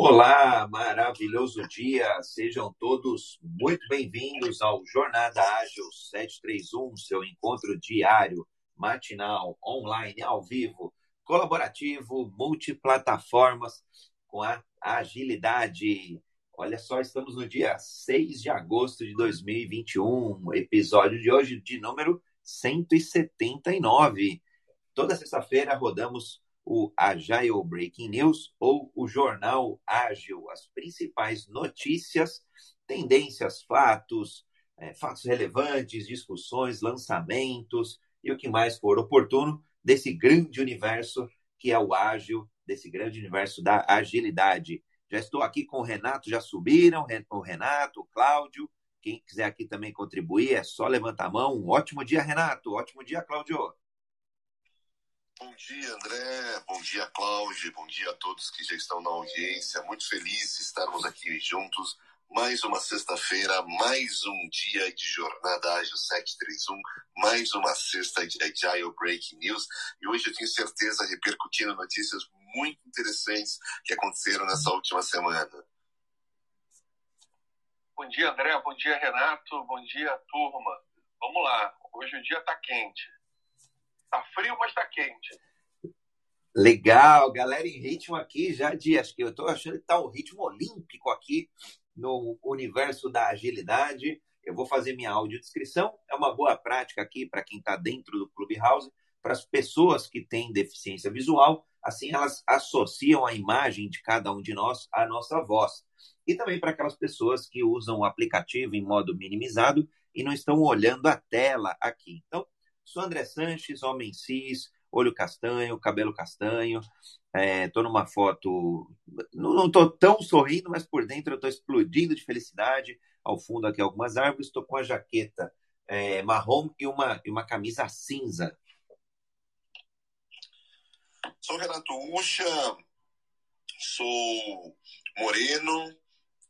Olá, maravilhoso dia. Sejam todos muito bem-vindos ao Jornada Ágil 731, seu encontro diário, matinal, online, ao vivo, colaborativo, multiplataformas, com a agilidade. Olha só, estamos no dia 6 de agosto de 2021, episódio de hoje de número 179. Toda sexta-feira rodamos o Agile Breaking News ou o Jornal Ágil, as principais notícias, tendências, fatos, é, fatos relevantes, discussões, lançamentos e o que mais for oportuno desse grande universo que é o ágil, desse grande universo da agilidade. Já estou aqui com o Renato, já subiram, o Renato, o Cláudio. Quem quiser aqui também contribuir, é só levantar a mão. Um ótimo dia, Renato. Ótimo dia, Cláudio. Bom dia, André. Bom dia, Cláudio. Bom dia a todos que já estão na audiência. Muito feliz de estarmos aqui juntos. Mais uma sexta-feira, mais um dia de Jornada Ágil 731, mais uma sexta de Agile Breaking News. E hoje eu tenho certeza repercutindo notícias muito interessantes que aconteceram nessa última semana. Bom dia, André. Bom dia, Renato. Bom dia, turma. Vamos lá. Hoje o dia está quente. Tá frio, mas tá quente. Legal, galera em ritmo aqui já de, acho que eu tô achando que tá um ritmo olímpico aqui no universo da agilidade. Eu vou fazer minha audiodescrição, é uma boa prática aqui para quem está dentro do Clubhouse, para as pessoas que têm deficiência visual, assim elas associam a imagem de cada um de nós à nossa voz. E também para aquelas pessoas que usam o aplicativo em modo minimizado e não estão olhando a tela aqui. Então, Sou André Sanches, homem cis, olho castanho, cabelo castanho. Estou é, numa foto. Não estou tão sorrindo, mas por dentro eu estou explodindo de felicidade. Ao fundo aqui algumas árvores. Estou com a jaqueta é, marrom e uma, e uma camisa cinza. Sou Renato Ucha, sou moreno,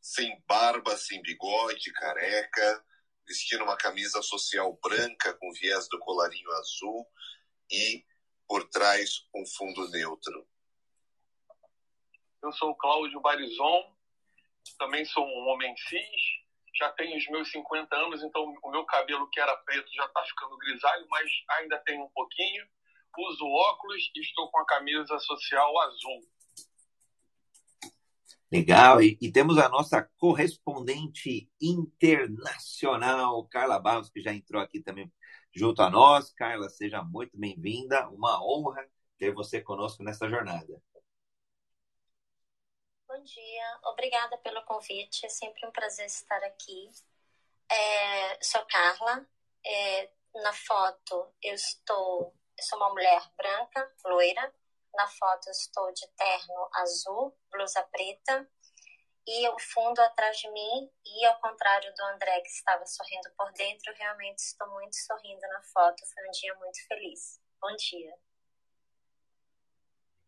sem barba, sem bigode, careca vestindo uma camisa social branca com viés do colarinho azul e por trás um fundo neutro. Eu sou o Cláudio Barizon, também sou um homem cis, já tenho os meus 50 anos, então o meu cabelo que era preto já está ficando grisalho, mas ainda tem um pouquinho. Uso óculos e estou com a camisa social azul. Legal, e, e, temos a nossa correspondente internacional, Carla Barros, que já entrou aqui também junto a nós. Carla, seja muito bem-vinda, uma honra ter você conosco nessa jornada. Bom dia, obrigada pelo convite, é sempre um prazer estar aqui. É, sou Carla, é, na foto eu estou, eu sou uma mulher branca, loira, na foto estou de terno azul, blusa preta e o fundo atrás de mim. E ao contrário do André que estava sorrindo por dentro, realmente estou muito sorrindo na foto. Foi um dia muito feliz. Bom dia.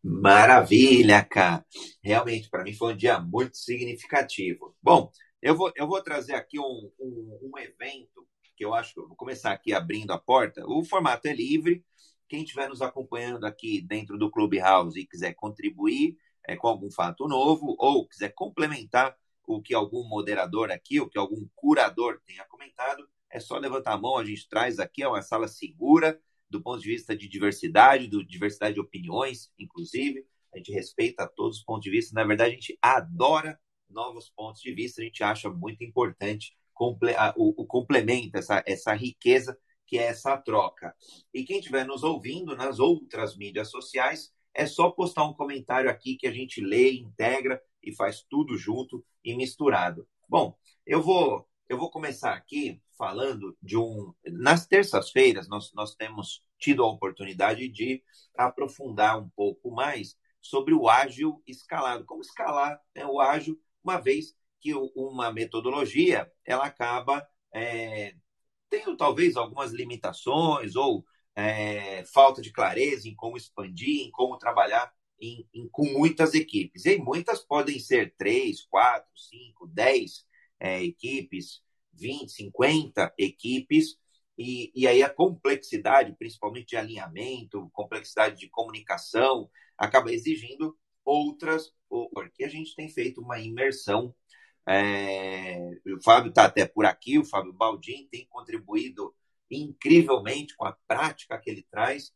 Maravilha, cara. Realmente, para mim foi um dia muito significativo. Bom, eu vou, eu vou trazer aqui um, um, um evento que eu acho que eu vou começar aqui abrindo a porta. O formato é livre, quem estiver nos acompanhando aqui dentro do Clubhouse e quiser contribuir é, com algum fato novo ou quiser complementar o que algum moderador aqui, o que algum curador tenha comentado, é só levantar a mão, a gente traz aqui, é uma sala segura do ponto de vista de diversidade, do diversidade de opiniões, inclusive. A gente respeita todos os pontos de vista. Na verdade, a gente adora novos pontos de vista. A gente acha muito importante o, o complemento, essa, essa riqueza que é essa troca. E quem estiver nos ouvindo nas outras mídias sociais, é só postar um comentário aqui que a gente lê, integra e faz tudo junto e misturado. Bom, eu vou eu vou começar aqui falando de um. Nas terças-feiras, nós, nós temos tido a oportunidade de aprofundar um pouco mais sobre o ágil escalado. Como escalar né, o ágil, uma vez que uma metodologia ela acaba é, tenho talvez algumas limitações ou é, falta de clareza em como expandir, em como trabalhar em, em, com muitas equipes. E muitas podem ser três, quatro, cinco, dez é, equipes, 20, 50 equipes, e, e aí a complexidade, principalmente de alinhamento, complexidade de comunicação, acaba exigindo outras, porque a gente tem feito uma imersão. É, o Fábio está até por aqui, o Fábio Baldin tem contribuído incrivelmente com a prática que ele traz.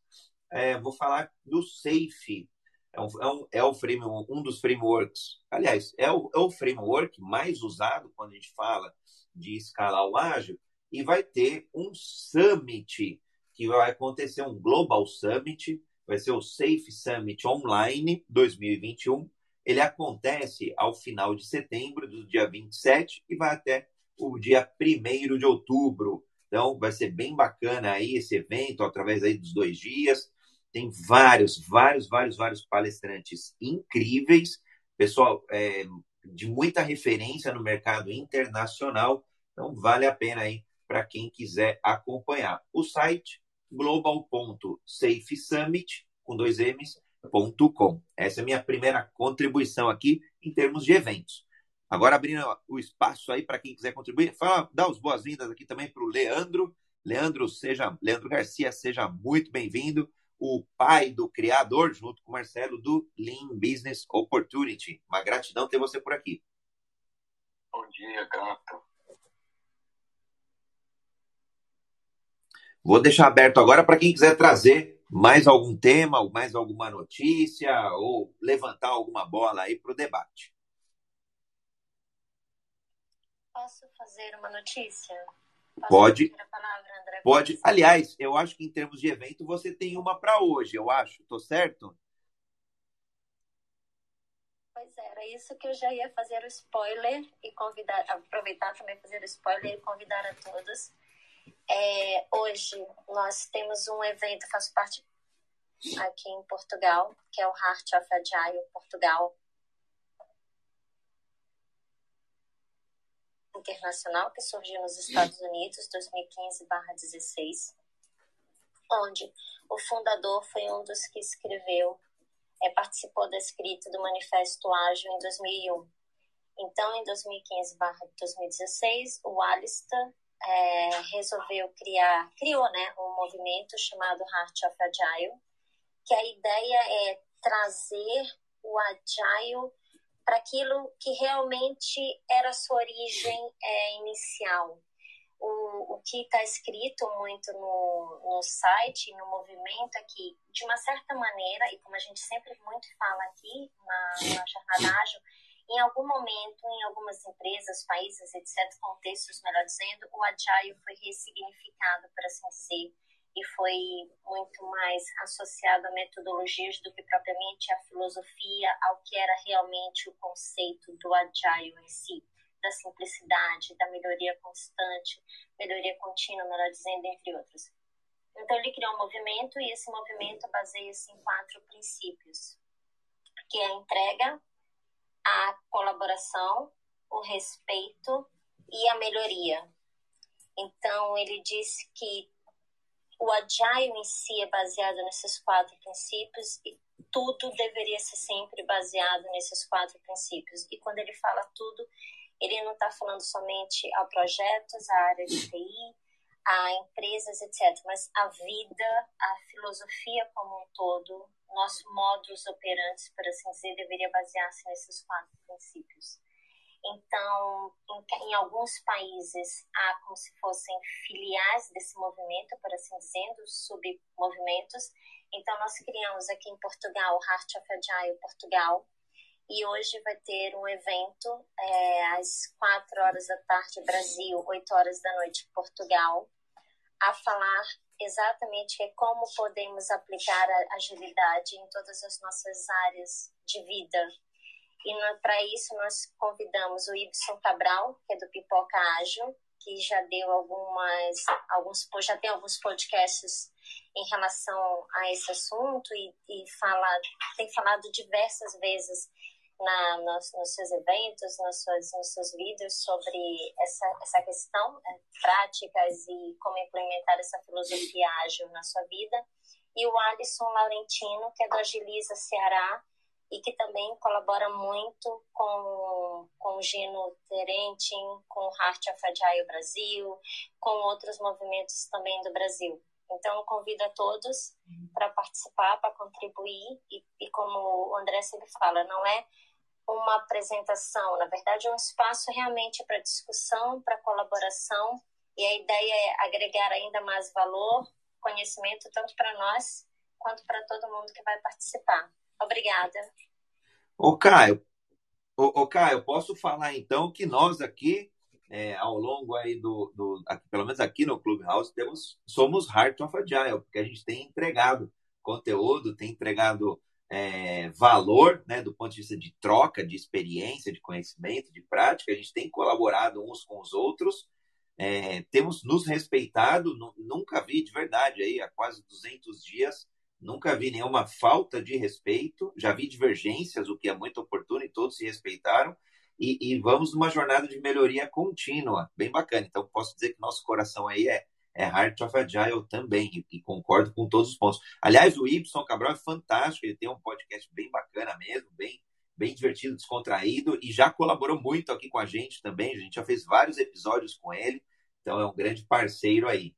É, vou falar do SAFE, é, um, é, um, é o frame, um dos frameworks, aliás, é o, é o framework mais usado quando a gente fala de escalar o ágil, e vai ter um summit, que vai acontecer um Global Summit, vai ser o Safe Summit Online 2021. Ele acontece ao final de setembro, do dia 27, e vai até o dia 1 de outubro. Então, vai ser bem bacana aí esse evento, através aí dos dois dias. Tem vários, vários, vários, vários palestrantes incríveis, pessoal é, de muita referência no mercado internacional. Então, vale a pena aí para quem quiser acompanhar. O site global.safesummit, com dois M's, .com. Essa é a minha primeira contribuição aqui em termos de eventos. Agora abrindo o espaço aí para quem quiser contribuir, fala, dá as boas-vindas aqui também para o Leandro. Leandro, seja, Leandro Garcia, seja muito bem-vindo. O pai do criador, junto com o Marcelo, do Lean Business Opportunity. Uma gratidão ter você por aqui. Bom dia, grato. Vou deixar aberto agora para quem quiser trazer mais algum tema, mais alguma notícia, ou levantar alguma bola aí para o debate. Posso fazer uma notícia? Posso Pode. Palavra, Pode. Aliás, eu acho que em termos de evento você tem uma para hoje, eu acho. Estou certo? Pois é, era isso que eu já ia fazer o spoiler e convidar, aproveitar também fazer o spoiler e convidar a todos é, hoje nós temos um evento, faço parte aqui em Portugal, que é o Heart of Agile Portugal Internacional, que surgiu nos Estados Unidos 2015/16, onde o fundador foi um dos que escreveu, é, participou da escrita do Manifesto Ágil em 2001. Então, em 2015/2016, o Alistair é, resolveu criar, criou né, um movimento chamado Heart of Agile, que a ideia é trazer o Agile para aquilo que realmente era sua origem é, inicial. O, o que está escrito muito no, no site, no movimento, é que, de uma certa maneira, e como a gente sempre muito fala aqui na, na Jornada Ágil, em algum momento, em algumas empresas, países, etc., contextos, melhor dizendo, o agile foi ressignificado, por assim dizer, e foi muito mais associado a metodologias do que propriamente a filosofia, ao que era realmente o conceito do agile em si, da simplicidade, da melhoria constante, melhoria contínua, melhor dizendo, entre outros. Então ele criou um movimento e esse movimento baseia-se em quatro princípios, que é a entrega, a colaboração, o respeito e a melhoria. Então, ele diz que o Agile em si é baseado nesses quatro princípios e tudo deveria ser sempre baseado nesses quatro princípios. E quando ele fala tudo, ele não está falando somente a projetos, a área de TI, a empresas, etc. Mas a vida, a filosofia como um todo, nosso modus operandi, por assim dizer, deveria basear-se nesses quatro princípios. Então, em, em, alguns países há como se fossem filiais desse movimento, por assim dizendo, submovimentos. Então, nós criamos aqui em Portugal o Heart of Agile Portugal, e hoje vai ter um evento é, às 4 horas da tarde Brasil, 8 horas da noite Portugal, a falar exatamente é como podemos aplicar a agilidade em todas as nossas áreas de vida. E para isso nós convidamos o Ibson Cabral, que é do Pipoca Ágil, que já deu algumas alguns já tem alguns podcasts em relação a esse assunto e, e fala, tem falado diversas vezes na, nos, nos, seus eventos, nos seus, nos seus vídeos sobre essa, essa questão, né, práticas e como implementar essa filosofia ágil na sua vida. E o Alisson Laurentino, que é do Agiliza Ceará e que também colabora muito com, com o Gino Terentin, com o Heart of Agile Brasil, com outros movimentos também do Brasil. Então, eu convido a todos para participar, para contribuir. E, e, como o André sempre fala, não é uma apresentação, na verdade, é um espaço realmente para discussão, para colaboração. E a ideia é agregar ainda mais valor, conhecimento, tanto para nós quanto para todo mundo que vai participar. Obrigada. Ô, Caio, ô, ô Caio, posso falar então que nós aqui é, ao longo aí do, do aqui, pelo menos aqui no Clubhouse, temos, somos Heart of Agile, porque a gente tem entregado conteúdo, tem entregado é, valor, né, do ponto de vista de troca, de experiência, de conhecimento, de prática, a gente tem colaborado uns com os outros, é, temos nos respeitado, nunca vi de verdade aí há quase 200 dias, nunca vi nenhuma falta de respeito, já vi divergências, o que é muito oportuno e todos se respeitaram, e, e, vamos numa jornada de melhoria contínua, bem bacana. Então, posso dizer que nosso coração aí é, é Heart of Agile também, e, e, concordo com todos os pontos. Aliás, o Y Cabral é fantástico, ele tem um podcast bem bacana mesmo, bem, bem divertido, descontraído, e já colaborou muito aqui com a gente também, a gente já fez vários episódios com ele, então é um grande parceiro aí.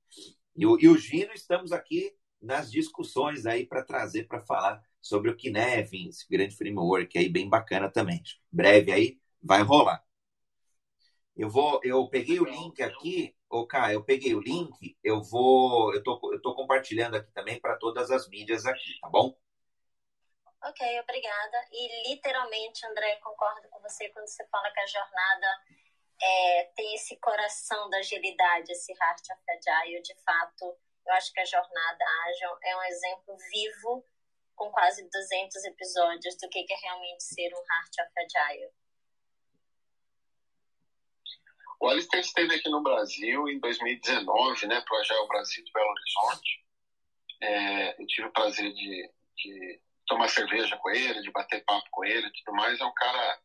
E o, e o Gino, estamos aqui nas discussões aí para trazer, para falar sobre o Kinevin, esse grande framework aí, bem bacana também. Breve aí, vai rolar. Eu vou, eu peguei o link aqui, ô Cá, eu peguei o link, eu vou, eu tô, eu tô compartilhando aqui também para todas as mídias aqui, tá bom? Ok, obrigada. E literalmente, André, concordo com você quando você fala que a jornada é, tem esse coração da agilidade, esse Heart of Agile. De fato, eu acho que a jornada Agile é um exemplo vivo, com quase 200 episódios, do que é realmente ser um Heart of Agile. O Alistair esteve aqui no Brasil em 2019, né, para o Brasil de Belo Horizonte. É, eu tive o prazer de, de, tomar cerveja com ele, de bater papo com ele e tudo mais. É um cara,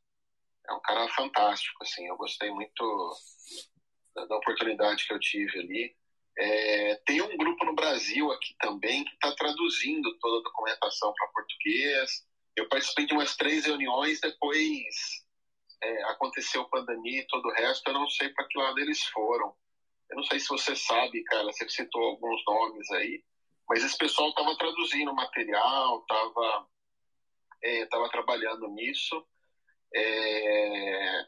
é um cara fantástico, assim. Eu gostei muito da, da oportunidade que eu tive ali. É, tem um grupo no Brasil aqui também que está traduzindo toda a documentação para português. Eu participei de umas três reuniões, depois é, aconteceu a pandemia e todo o resto, eu não sei para que lado eles foram. Eu não sei se você sabe, cara, você citou alguns nomes aí, mas esse pessoal estava traduzindo material, estava é, tava trabalhando nisso. É,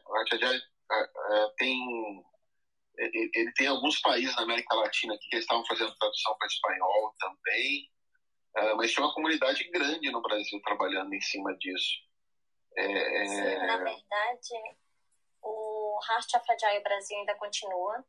tem ele tem alguns países na América Latina que estavam fazendo tradução para espanhol também, é, mas tinha uma comunidade grande no Brasil trabalhando em cima disso. É... Sim, na verdade, o Heart of Agile Brasil ainda continua.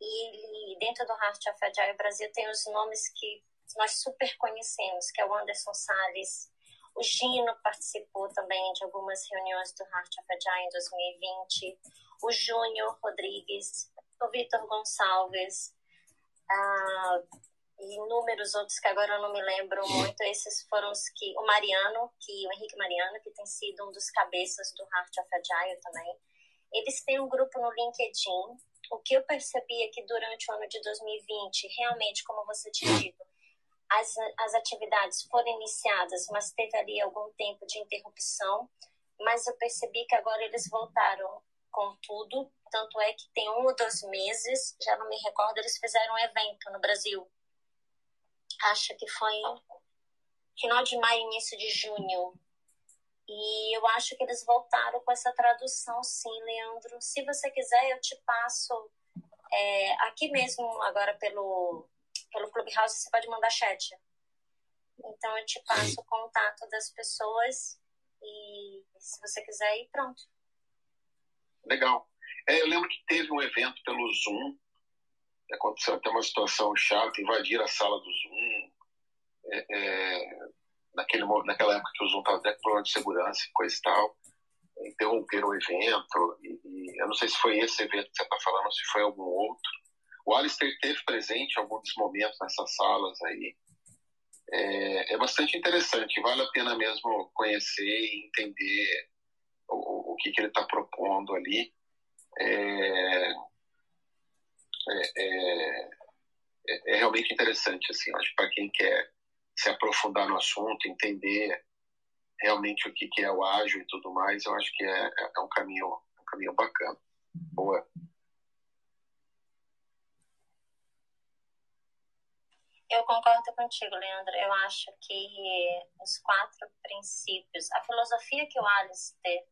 E dentro do Heart of Agile Brasil tem os nomes que nós super conhecemos, que é o Anderson Salles, o Gino participou também de algumas reuniões do Heart of Agile em 2020, o Júnior Rodrigues, o Vitor Gonçalves, e inúmeros outros que agora eu não me lembro muito. Esses foram os que. O Mariano, que o Henrique Mariano, que tem sido um dos cabeças do Heart of Agile também. Eles têm um grupo no LinkedIn. O que eu percebi é que durante o ano de 2020, realmente, como você tinha dito, as, as atividades foram iniciadas, mas teve ali algum tempo de interrupção. Mas eu percebi que agora eles voltaram com tudo. Tanto é que tem um ou dois meses, já não me recordo, eles fizeram um evento no Brasil acho que foi final de maio, início de junho. E eu acho que eles voltaram com essa tradução, sim, Leandro. Se você quiser, eu te passo é, aqui mesmo, agora pelo, pelo Clubhouse, você pode mandar chat. Então eu te passo o contato das pessoas e se você quiser ir, pronto. Legal. É, eu lembro que teve um evento pelo Zoom aconteceu até uma situação chata, invadir a sala do Zoom, é, é, naquele, naquela época que o Zoom estava até com problema de segurança e coisa e tal, interromperam o evento, e, e, eu não sei se foi esse evento que você está falando, ou se foi algum outro. O Alistair teve presente em alguns momentos nessas salas aí. É, é bastante interessante, vale a pena mesmo conhecer e entender o, o que, que ele está propondo ali. É, é, é, é, é realmente interessante, assim, acho para quem quer se aprofundar no assunto, entender realmente o que, que é o ágil e tudo mais, eu acho que é, é, é um caminho, um caminho bacana. Boa. Eu concordo contigo, Leandro. Eu acho que os quatro princípios, a filosofia que o Alistair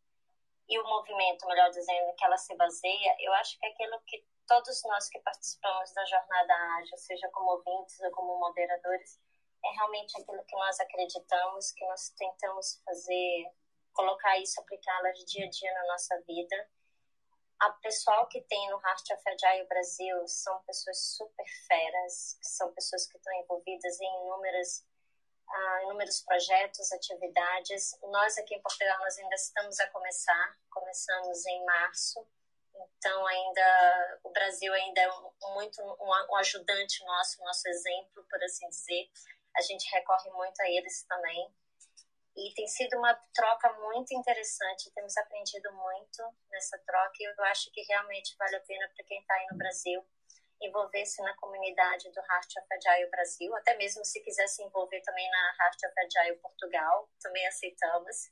e o movimento, melhor dizendo, que ela se baseia, eu acho que é aquilo que todos nós que participamos da jornada ágil, seja como ouvintes ou como moderadores, é realmente aquilo que nós acreditamos, que nós tentamos fazer, colocar isso, aplicá-la de dia a dia na nossa vida. A pessoal que tem no Heart of Agile Brasil são pessoas super feras, são pessoas que estão envolvidas em inúmeras uh, inúmeros projetos, atividades. Nós aqui em Portugal nós ainda estamos a começar, começamos em março, então ainda o Brasil ainda é muito um, um ajudante nosso, nosso exemplo, por assim dizer. A gente recorre muito a eles também. E tem sido uma troca muito interessante, temos aprendido muito nessa troca e eu acho que realmente vale a pena para quem está aí no Brasil envolver-se na comunidade do Heart of Agile Brasil, até mesmo se quiser se envolver também na Heart of Agile Portugal, também aceitamos.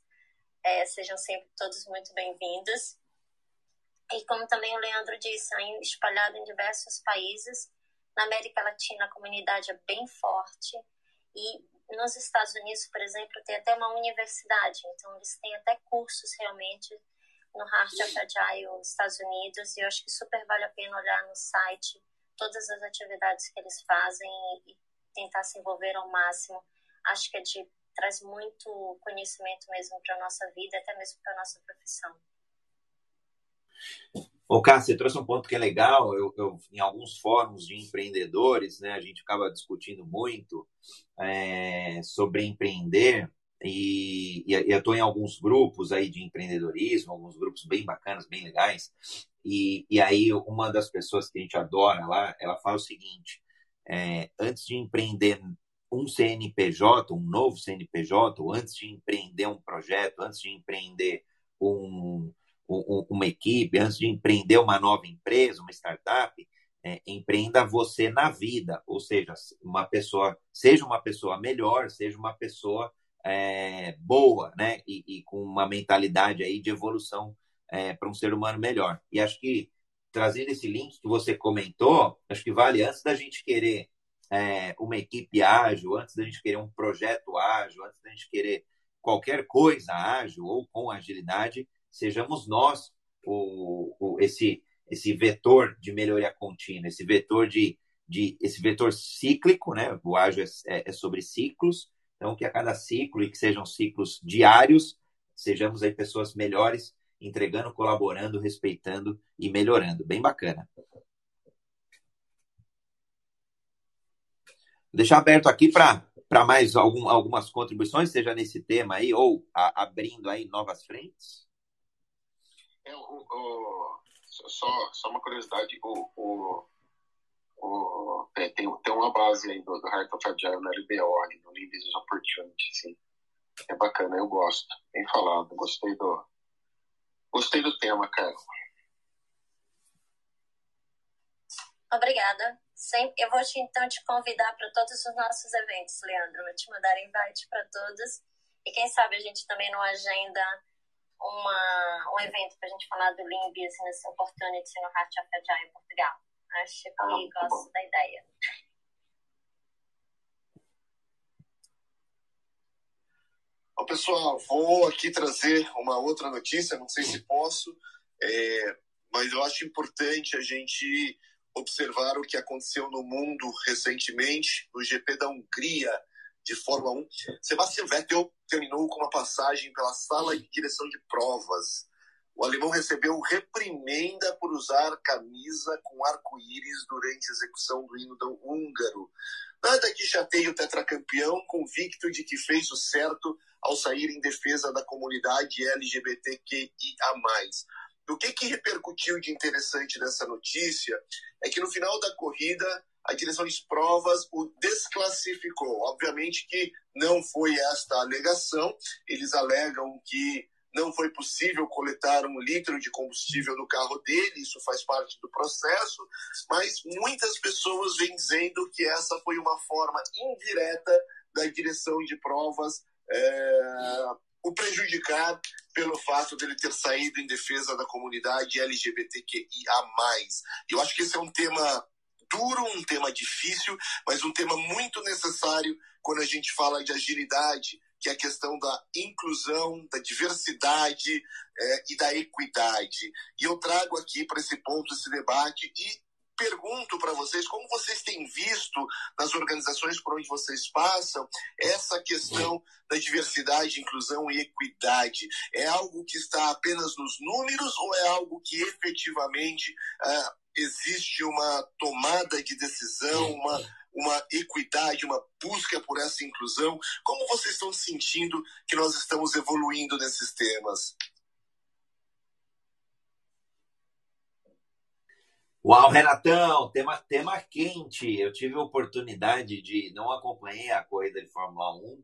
É, sejam sempre todos muito bem-vindos. E como também o Leandro disse, espalhado em diversos países, na América Latina a comunidade é bem forte e nos Estados Unidos, por exemplo, tem até uma universidade, então eles têm até cursos realmente no Heart of Agile Estados Unidos e eu acho que super vale a pena olhar no site todas as atividades que eles fazem e, tentar se envolver ao máximo. Acho que é de, traz muito conhecimento mesmo para a nossa vida, até mesmo para a nossa profissão. Ô, Cássio, você trouxe um ponto que é legal. Eu, eu, em alguns fóruns de empreendedores, né, a gente acaba discutindo muito é, sobre empreender e, e, eu estou em alguns grupos aí de empreendedorismo, alguns grupos bem bacanas, bem legais. E, e aí uma das pessoas que a gente adora lá, ela fala o seguinte: é, antes de empreender um CNPJ, um novo CNPJ, ou antes de empreender um projeto, antes de empreender um, um, uma equipe, antes de empreender uma nova empresa, uma startup, é, empreenda você na vida, ou seja, uma pessoa, seja uma pessoa melhor, seja uma pessoa é, boa, né, e, e, com uma mentalidade aí de evolução é, para um ser humano melhor. E acho que trazendo esse link que você comentou, acho que vale antes da gente querer é, uma equipe ágil, antes da gente querer um projeto ágil, antes da gente querer qualquer coisa ágil ou com agilidade, sejamos nós o, o, esse, esse vetor de melhoria contínua, esse vetor de, de esse vetor cíclico, né? O ágil é, é sobre ciclos, então que a cada ciclo e que sejam ciclos diários, sejamos aí pessoas melhores entregando, colaborando, respeitando e melhorando. Bem bacana. Vou deixar aberto aqui para mais algum, algumas contribuições, seja nesse tema aí, ou a, abrindo aí novas frentes. É, o, o, só, só uma curiosidade, o, o, o, é, tem, tem uma base aí do, do Heart of Agile no LBO, no Business Opportunity, sim. É bacana, eu gosto. Bem falado, gostei do, Gostei do tema, cara. Obrigada. Eu vou te, então te convidar para todos os nossos eventos, Leandro. Vou te mandar invite para todos. E quem sabe a gente também não agenda uma, um evento para a gente falar do Lean Business Opportunity no Heart of Agile em Portugal. Acho que ah, gosto bom. da ideia. Bom, pessoal, vou aqui trazer uma outra notícia, não sei se posso, é, mas eu acho importante a gente observar o que aconteceu no mundo recentemente, no GP da Hungria de Fórmula 1. Sebastian Vettel terminou com uma passagem pela sala de direção de provas. O alemão recebeu reprimenda por usar camisa com arco-íris durante a execução do hino do húngaro. Nada que chateie o tetracampeão, convicto de que fez o certo ao sair em defesa da comunidade LGBTQIA+. O que, que repercutiu de interessante nessa notícia é que no final da corrida a direção de provas o desclassificou. Obviamente que não foi esta a alegação, eles alegam que não foi possível coletar um litro de combustível no carro dele, isso faz parte do processo, mas muitas pessoas vêm dizendo que essa foi uma forma indireta da direção de provas é, o prejudicar pelo fato dele ter saído em defesa da comunidade LGBTQIA+. Eu acho que esse é um tema duro, um tema difícil, mas um tema muito necessário quando a gente fala de agilidade, que é a questão da inclusão, da diversidade é, e da equidade. E eu trago aqui para esse ponto esse debate e pergunto para vocês como vocês têm visto nas organizações por onde vocês passam essa questão da diversidade, inclusão e equidade. É algo que está apenas nos números ou é algo que efetivamente uh, existe uma tomada de decisão, uma uma equidade, uma busca por essa inclusão. Como vocês estão sentindo que nós estamos evoluindo nesses temas? Uau, Renatão, tema, tema quente. Eu tive a oportunidade de, não acompanhei a corrida de Fórmula 1,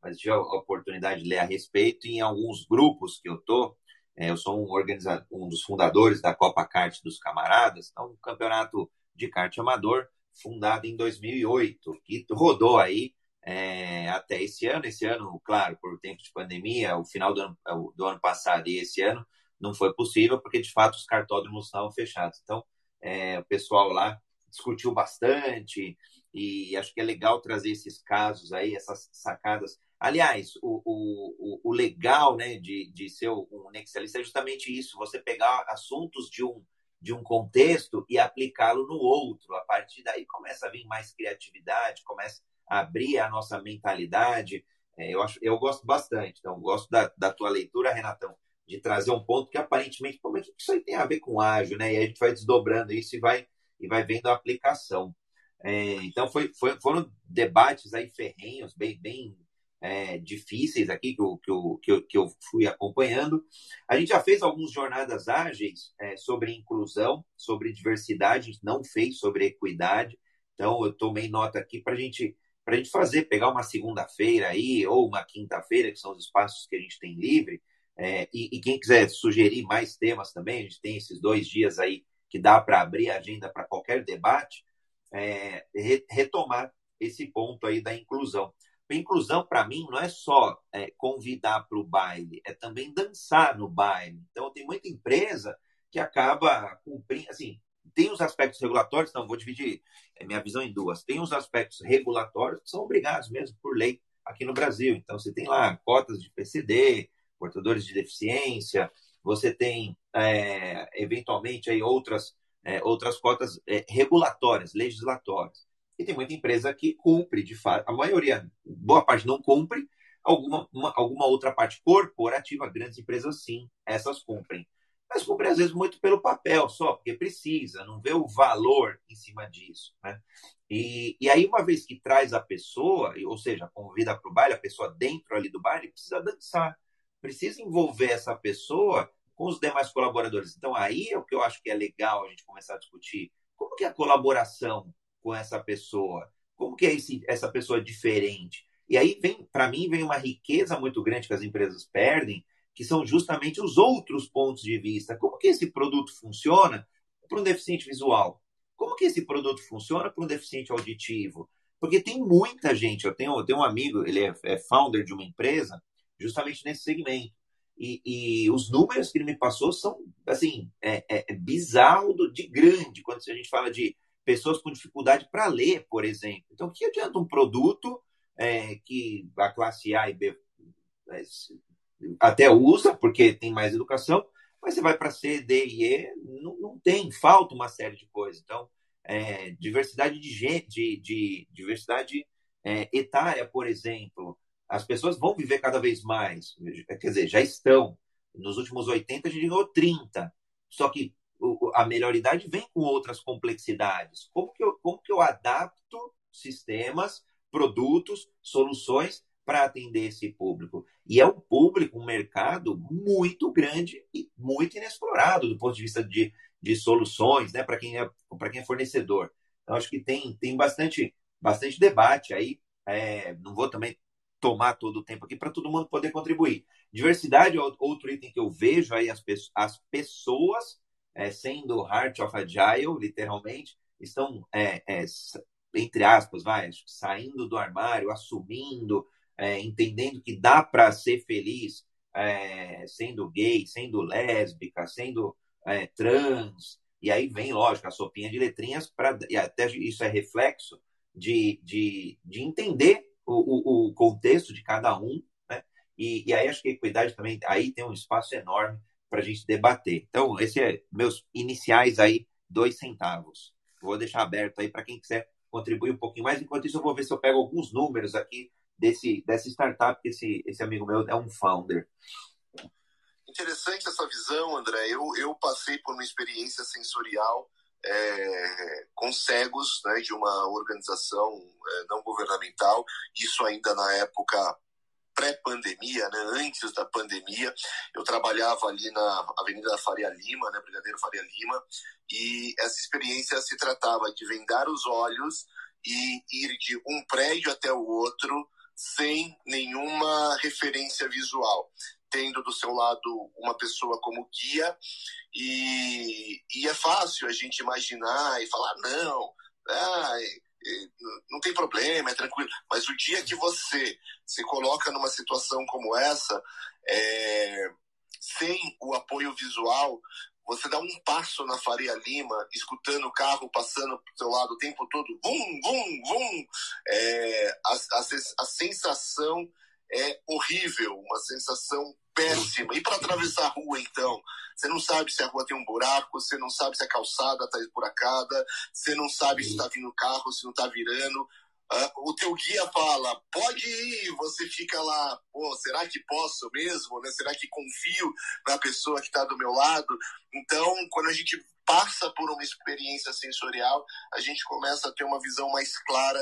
mas tive a oportunidade de ler a respeito em alguns grupos que eu tô. É, eu sou um, um dos fundadores da Copa Kart dos Camaradas, é um campeonato de kart amador fundado em 2008, que rodou aí é, até esse ano. Esse ano, claro, por tempo de pandemia, o final do ano, do ano passado e esse ano não foi possível, porque de fato os cartódromos estavam fechados. Então, é, o pessoal lá discutiu bastante e acho que é legal trazer esses casos aí, essas sacadas. Aliás, o, o, o legal né, de, de ser um Nexialista é justamente isso, você pegar assuntos de um, de um contexto e aplicá-lo no outro. A partir daí começa a vir mais criatividade, começa a abrir a nossa mentalidade. É, eu, acho, eu gosto bastante, então gosto da, da tua leitura, Renatão de trazer um ponto que aparentemente, como é que isso aí tem a ver com ágil, né? E a gente vai desdobrando isso e vai, e vai vendo a aplicação. É, então, foi, foi, foram debates aí ferrenhos, bem, bem é, difíceis aqui que eu, que, eu, que, eu, que eu fui acompanhando. A gente já fez algumas jornadas ágeis é, sobre inclusão, sobre diversidade, a gente não fez sobre equidade. Então, eu tomei nota aqui para gente, a gente fazer, pegar uma segunda-feira aí, ou uma quinta-feira, que são os espaços que a gente tem livre, é, e, e, quem quiser sugerir mais temas também, a gente tem esses dois dias aí que dá para abrir a agenda para qualquer debate, é, re, retomar esse ponto aí da inclusão. Inclusão, para mim, não é só é, convidar para o baile, é também dançar no baile. Então, tem muita empresa que acaba cumprindo, assim, tem os aspectos regulatórios, então vou dividir minha visão em duas. Tem os aspectos regulatórios que são obrigados mesmo por lei aqui no Brasil. Então, você tem lá cotas de PCD, portadores de deficiência, você tem, é, eventualmente, aí outras, é, outras cotas é, regulatórias, legislatórias. E tem muita empresa que cumpre, de fato. A maioria, boa parte não cumpre, alguma, uma, alguma outra parte corporativa, grandes empresas sim, essas cumprem. Mas cumprem, às vezes, muito pelo papel só, porque precisa, não vê o valor em cima disso. Né? E, e aí, uma vez que traz a pessoa, ou seja, convida para o baile, a pessoa dentro ali do baile, precisa dançar precisa envolver essa pessoa com os demais colaboradores. Então, aí é o que eu acho que é legal a gente começar a discutir. Como que é a colaboração com essa pessoa? Como que é esse, essa pessoa diferente? E aí, vem para mim, vem uma riqueza muito grande que as empresas perdem, que são justamente os outros pontos de vista. Como que esse produto funciona para um deficiente visual? Como que esse produto funciona para um deficiente auditivo? Porque tem muita gente. Eu tenho, eu tenho um amigo, ele é, é founder de uma empresa, justamente nesse segmento. E, e, os números que ele me passou são, assim, é, é, é bizarro de grande, quando a gente fala de pessoas com dificuldade para ler, por exemplo. Então, o que adianta um produto é, que a classe A e B é, até usa, porque tem mais educação, mas você vai para C, D e E, não, não tem, falta uma série de coisas. Então, é, diversidade de gente, de, de diversidade é, etária, por exemplo, as pessoas vão viver cada vez mais. Quer dizer, já estão. Nos últimos 80, a gente ganhou 30. Só que a melhor idade vem com outras complexidades. Como que eu, como que eu adapto sistemas, produtos, soluções para atender esse público? E é um público, um mercado muito grande e muito inexplorado do ponto de vista de, de soluções, né, para quem, é, quem é fornecedor. Então, acho que tem, tem bastante, bastante debate aí. É, não vou também tomar todo o tempo aqui para todo mundo poder contribuir. Diversidade é outro item que eu vejo aí as, as pessoas é, sendo heart of agile, literalmente, estão, é, é, entre aspas, vai, saindo do armário, assumindo, é, entendendo que dá para ser feliz é, sendo gay, sendo lésbica, sendo é, trans, E aí vem, lógico, a sopinha de letrinhas, pra, e até isso é reflexo de, de, de entender o, o, o contexto de cada um, né? E, e aí acho que equidade também, aí tem um espaço enorme para a gente debater. Então, esse é meus iniciais aí, dois centavos. Vou deixar aberto aí para quem quiser contribuir um pouquinho mais. Enquanto isso, eu vou ver se eu pego alguns números aqui desse, dessa startup, que esse, esse amigo meu é um founder. Interessante essa visão, André. Eu, eu passei por uma experiência sensorial é, com cegos né, de uma organização é, não governamental, isso ainda na época pré-pandemia, né, antes da pandemia, eu trabalhava ali na Avenida Faria Lima, né, Brigadeiro Faria Lima, e essa experiência se tratava de vendar os olhos e ir de um prédio até o outro sem nenhuma referência visual tendo do seu lado uma pessoa como guia. E, e é fácil a gente imaginar e falar não, ah, não tem problema, é tranquilo. Mas o dia que você se coloca numa situação como essa, é, sem o apoio visual, você dá um passo na Faria Lima, escutando o carro passando pro seu lado o tempo todo, vum, vum, vum. É, a, a, a sensação é horrível, uma sensação péssima. E para atravessar a rua, então? Você não sabe se a rua tem um buraco, você não sabe se a calçada está esburacada, você não sabe se está vindo carro, se não está virando. Uh, o teu guia fala, pode ir, você fica lá, pô, será que posso mesmo? Né? Será que confio na pessoa que está do meu lado? Então, quando a gente passa por uma experiência sensorial, a gente começa a ter uma visão mais clara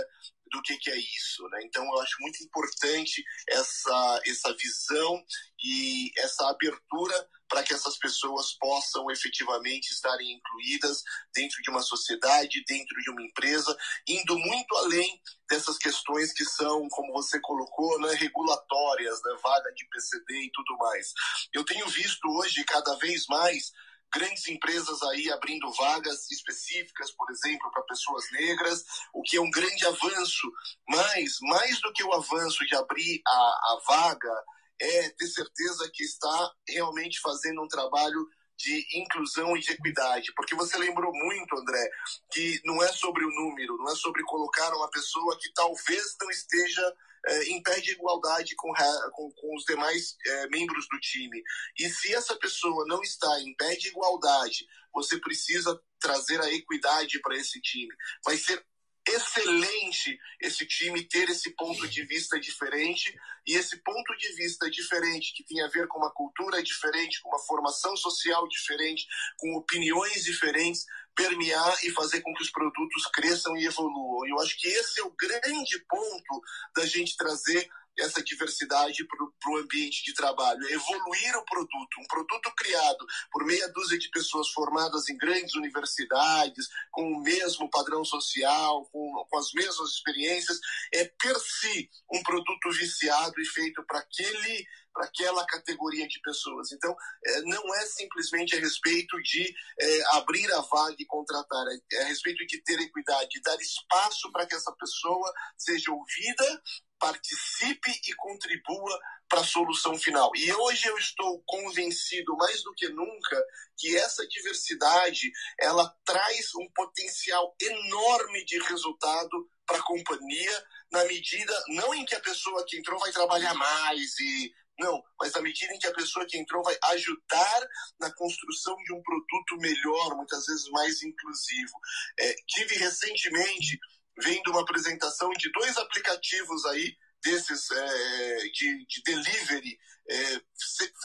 do que, que é isso. Né? Então, eu acho muito importante essa, essa visão e essa abertura para que essas pessoas possam efetivamente estarem incluídas dentro de uma sociedade, dentro de uma empresa, indo muito além dessas questões que são, como você colocou, né, regulatórias, né, vaga de PCD e tudo mais. Eu tenho visto hoje cada vez mais grandes empresas aí abrindo vagas específicas, por exemplo, para pessoas negras, o que é um grande avanço. Mas, mais do que o avanço de abrir a, a vaga, é ter certeza que está realmente fazendo um trabalho de inclusão e de equidade, porque você lembrou muito, André, que não é sobre o número, não é sobre colocar uma pessoa que talvez não esteja é, em pé de igualdade com, com, com os demais é, membros do time. E se essa pessoa não está em pé de igualdade, você precisa trazer a equidade para esse time. Vai ser excelente esse time ter esse ponto de vista diferente e esse ponto de vista diferente que tem a ver com uma cultura diferente, com uma formação social diferente, com opiniões diferentes, permear e fazer com que os produtos cresçam e evoluam. E eu acho que esse é o grande ponto da gente trazer essa diversidade para o ambiente de trabalho, evoluir o produto. Um produto criado por meia dúzia de pessoas formadas em grandes universidades, com o mesmo padrão social, com, com as mesmas experiências, é per si um produto viciado e feito para aquele para aquela categoria de pessoas. Então, é, não é simplesmente a respeito de é, abrir a vaga e contratar, é, é a respeito de ter equidade, de dar espaço para que essa pessoa seja ouvida participe e contribua para a solução final. E hoje eu estou convencido mais do que nunca que essa diversidade ela traz um potencial enorme de resultado para a companhia na medida não em que a pessoa que entrou vai trabalhar mais e não, mas na medida em que a pessoa que entrou vai ajudar na construção de um produto melhor, muitas vezes mais inclusivo. É, tive recentemente vendo uma apresentação de dois aplicativos aí desses é, de, de, delivery é,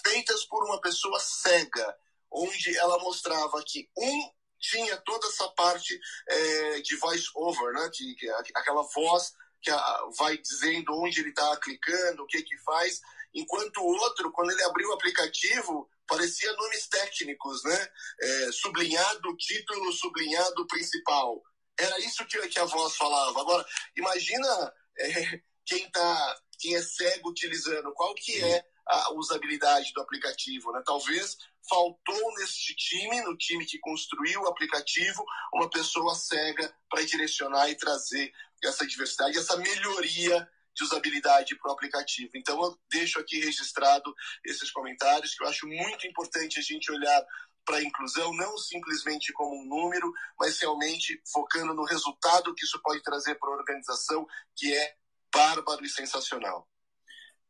feitas por uma pessoa cega, onde ela mostrava que um tinha toda essa parte é, de voice over, né, que, que aquela voz que a, vai dizendo onde ele está clicando, o que que faz, enquanto o outro, quando ele abriu o aplicativo, parecia nomes técnicos, né? É, sublinhado título, sublinhado principal. Era isso que, que a voz falava. Agora, imagina é, quem, tá, quem é cego utilizando, qual que é a usabilidade do aplicativo. Né? Talvez faltou neste time, no time que construiu o aplicativo, uma pessoa cega para direcionar e trazer essa diversidade, essa melhoria de usabilidade para o aplicativo. Então eu deixo aqui registrado esses comentários que eu acho muito importante a gente olhar para a inclusão, não simplesmente como um número, mas realmente focando no resultado que isso pode trazer para a organização, que é bárbaro e sensacional.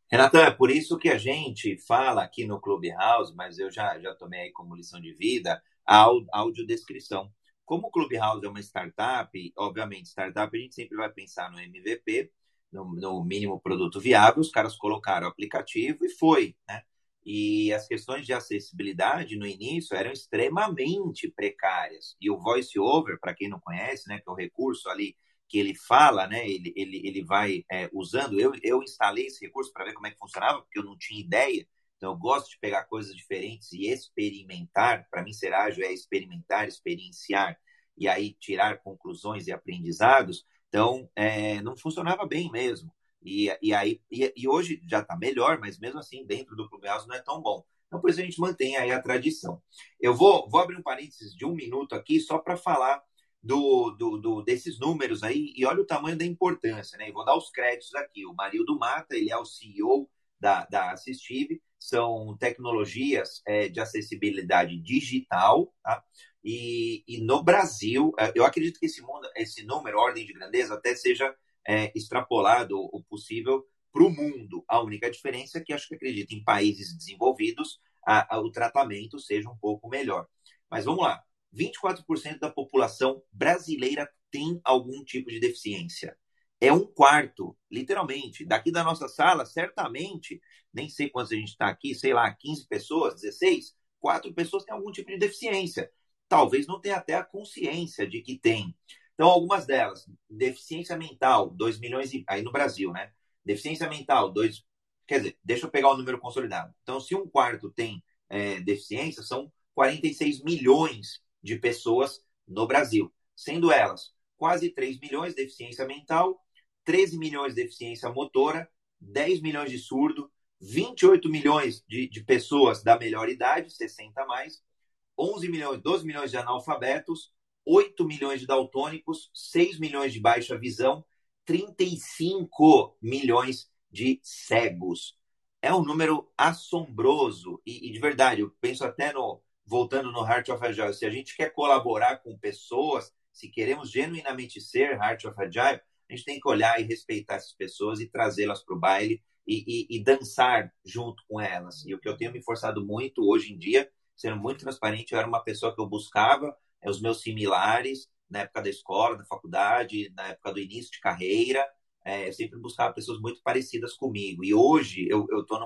Renatan, é por isso que a gente fala aqui no Clubhouse, mas eu já, já tomei aí como lição de vida, a audiodescrição. Como o Clubhouse é uma startup, obviamente, startup a gente sempre vai pensar no MVP, no, no mínimo produto viável, os caras colocaram o aplicativo e foi, né? E as questões de acessibilidade no início eram extremamente precárias. E o voice over, para quem não conhece, né, que é o recurso ali que ele fala, né, ele, ele, ele vai é, usando. Eu, eu instalei esse recurso para ver como é que funcionava, porque eu não tinha ideia. Então, eu gosto de pegar coisas diferentes e experimentar. Para mim, ser ágil é experimentar, experienciar e aí tirar conclusões e aprendizados. Então, é, não funcionava bem mesmo. E, e aí e, e hoje já está melhor, mas mesmo assim, dentro do Clubhouse não é tão bom. Então, por isso a gente mantém aí a tradição. Eu vou, vou abrir um parênteses de um minuto aqui só para falar do, do, do, desses números aí e olha o tamanho da importância, né? E vou dar os créditos aqui. O Marildo Mata, ele é o CEO da, da Assistive, são tecnologias é, de acessibilidade digital, tá? E, e, no Brasil, é, eu acredito que esse, mundo, esse número, ordem de grandeza, até seja é, extrapolado o possível para o mundo. A única diferença é que acho que acredito em países desenvolvidos a, a, o tratamento seja um pouco melhor. Mas vamos lá. 24% da população brasileira tem algum tipo de deficiência. É um quarto, literalmente. Daqui da nossa sala, certamente, nem sei quantos a gente está aqui, sei lá, 15 pessoas, 16, quatro pessoas têm algum tipo de deficiência. Talvez não tenha até a consciência de que tem. Então, algumas delas, deficiência mental, 2 milhões, e, aí no Brasil, né? Deficiência mental, 2, quer dizer, deixa eu pegar o número consolidado. Então, se um quarto tem é, deficiência, são 46 milhões de pessoas no Brasil, sendo elas quase 3 milhões de deficiência mental, 13 milhões de deficiência motora, 10 milhões de surdo, 28 milhões de, de pessoas da melhor idade, 60 a mais, 11 milhões, 12 milhões de analfabetos, 8 milhões de daltônicos, 6 milhões de baixa visão, 35 milhões de cegos. É um número assombroso e, e, de verdade, eu penso até no voltando no Heart of Agile, se a gente quer colaborar com pessoas, se queremos genuinamente ser Heart of Agile, a gente tem que olhar e respeitar essas pessoas e trazê-las para o baile e, e, e dançar junto com elas. E o que eu tenho me forçado muito hoje em dia, sendo muito transparente, eu era uma pessoa que eu buscava os meus similares na época da escola, da faculdade, na época do início de carreira. É, eu sempre buscava pessoas muito parecidas comigo. E hoje eu estou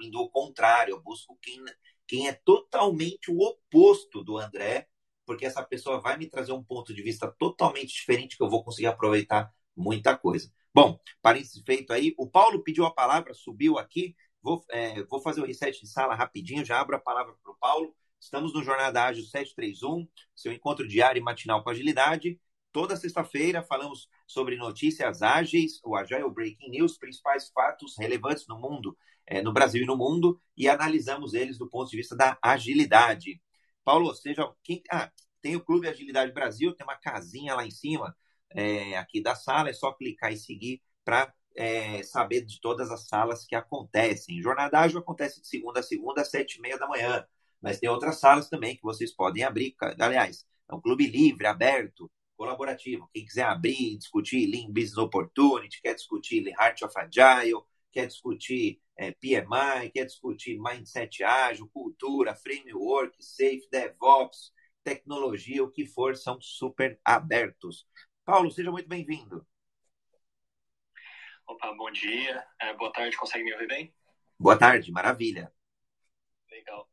indo ao contrário, eu busco quem, quem é totalmente o oposto do André, porque essa pessoa vai me trazer um ponto de vista totalmente diferente que eu vou conseguir aproveitar muita coisa. Bom, parênteses feito aí, o Paulo pediu a palavra, subiu aqui. Vou, é, vou fazer o reset de sala rapidinho, já abro a palavra para o Paulo. Estamos no Jornada Ágil 731, seu encontro diário e matinal com agilidade. Toda sexta-feira falamos sobre notícias ágeis, o Agile Breaking News, principais fatos relevantes no mundo, é, no Brasil e no mundo, e analisamos eles do ponto de vista da agilidade. Paulo, seja quem. Ah, tem o Clube Agilidade Brasil, tem uma casinha lá em cima, é, aqui da sala, é só clicar e seguir para é, saber de todas as salas que acontecem. Jornada Ágil acontece de segunda a segunda, às sete e meia da manhã. Mas tem outras salas também que vocês podem abrir. Aliás, é um clube livre, aberto, colaborativo. Quem quiser abrir, discutir Lean Business Opportunity, quer discutir Heart of Agile, quer discutir é, PMI, quer discutir Mindset Ágil, cultura, framework, Safe, DevOps, tecnologia, o que for, são super abertos. Paulo, seja muito bem-vindo. Opa, bom dia. É, boa tarde, consegue me ouvir bem? Boa tarde, maravilha. Legal.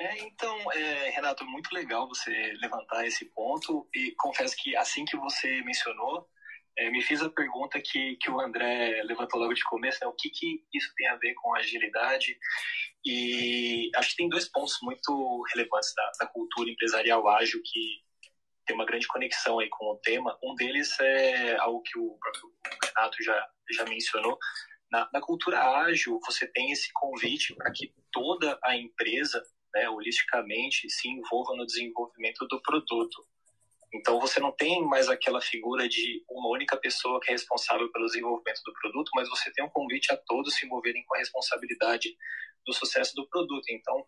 É, então, é, Renato, muito legal você levantar esse ponto e confesso que assim que você mencionou, é, me fiz a pergunta que, que o André levantou logo de começo, né? o que, que isso tem a ver com agilidade e acho que tem dois pontos muito relevantes da, da cultura empresarial ágil que tem uma grande conexão aí com o tema. Um deles é algo que o próprio Renato já, já mencionou, na, na, cultura ágil, você tem esse convite para que toda a empresa né, holisticamente se envolva no desenvolvimento do produto. Então você não tem mais aquela figura de uma única pessoa que é responsável pelo desenvolvimento do produto, mas você tem um convite a todos se envolverem com a responsabilidade do sucesso do produto. Então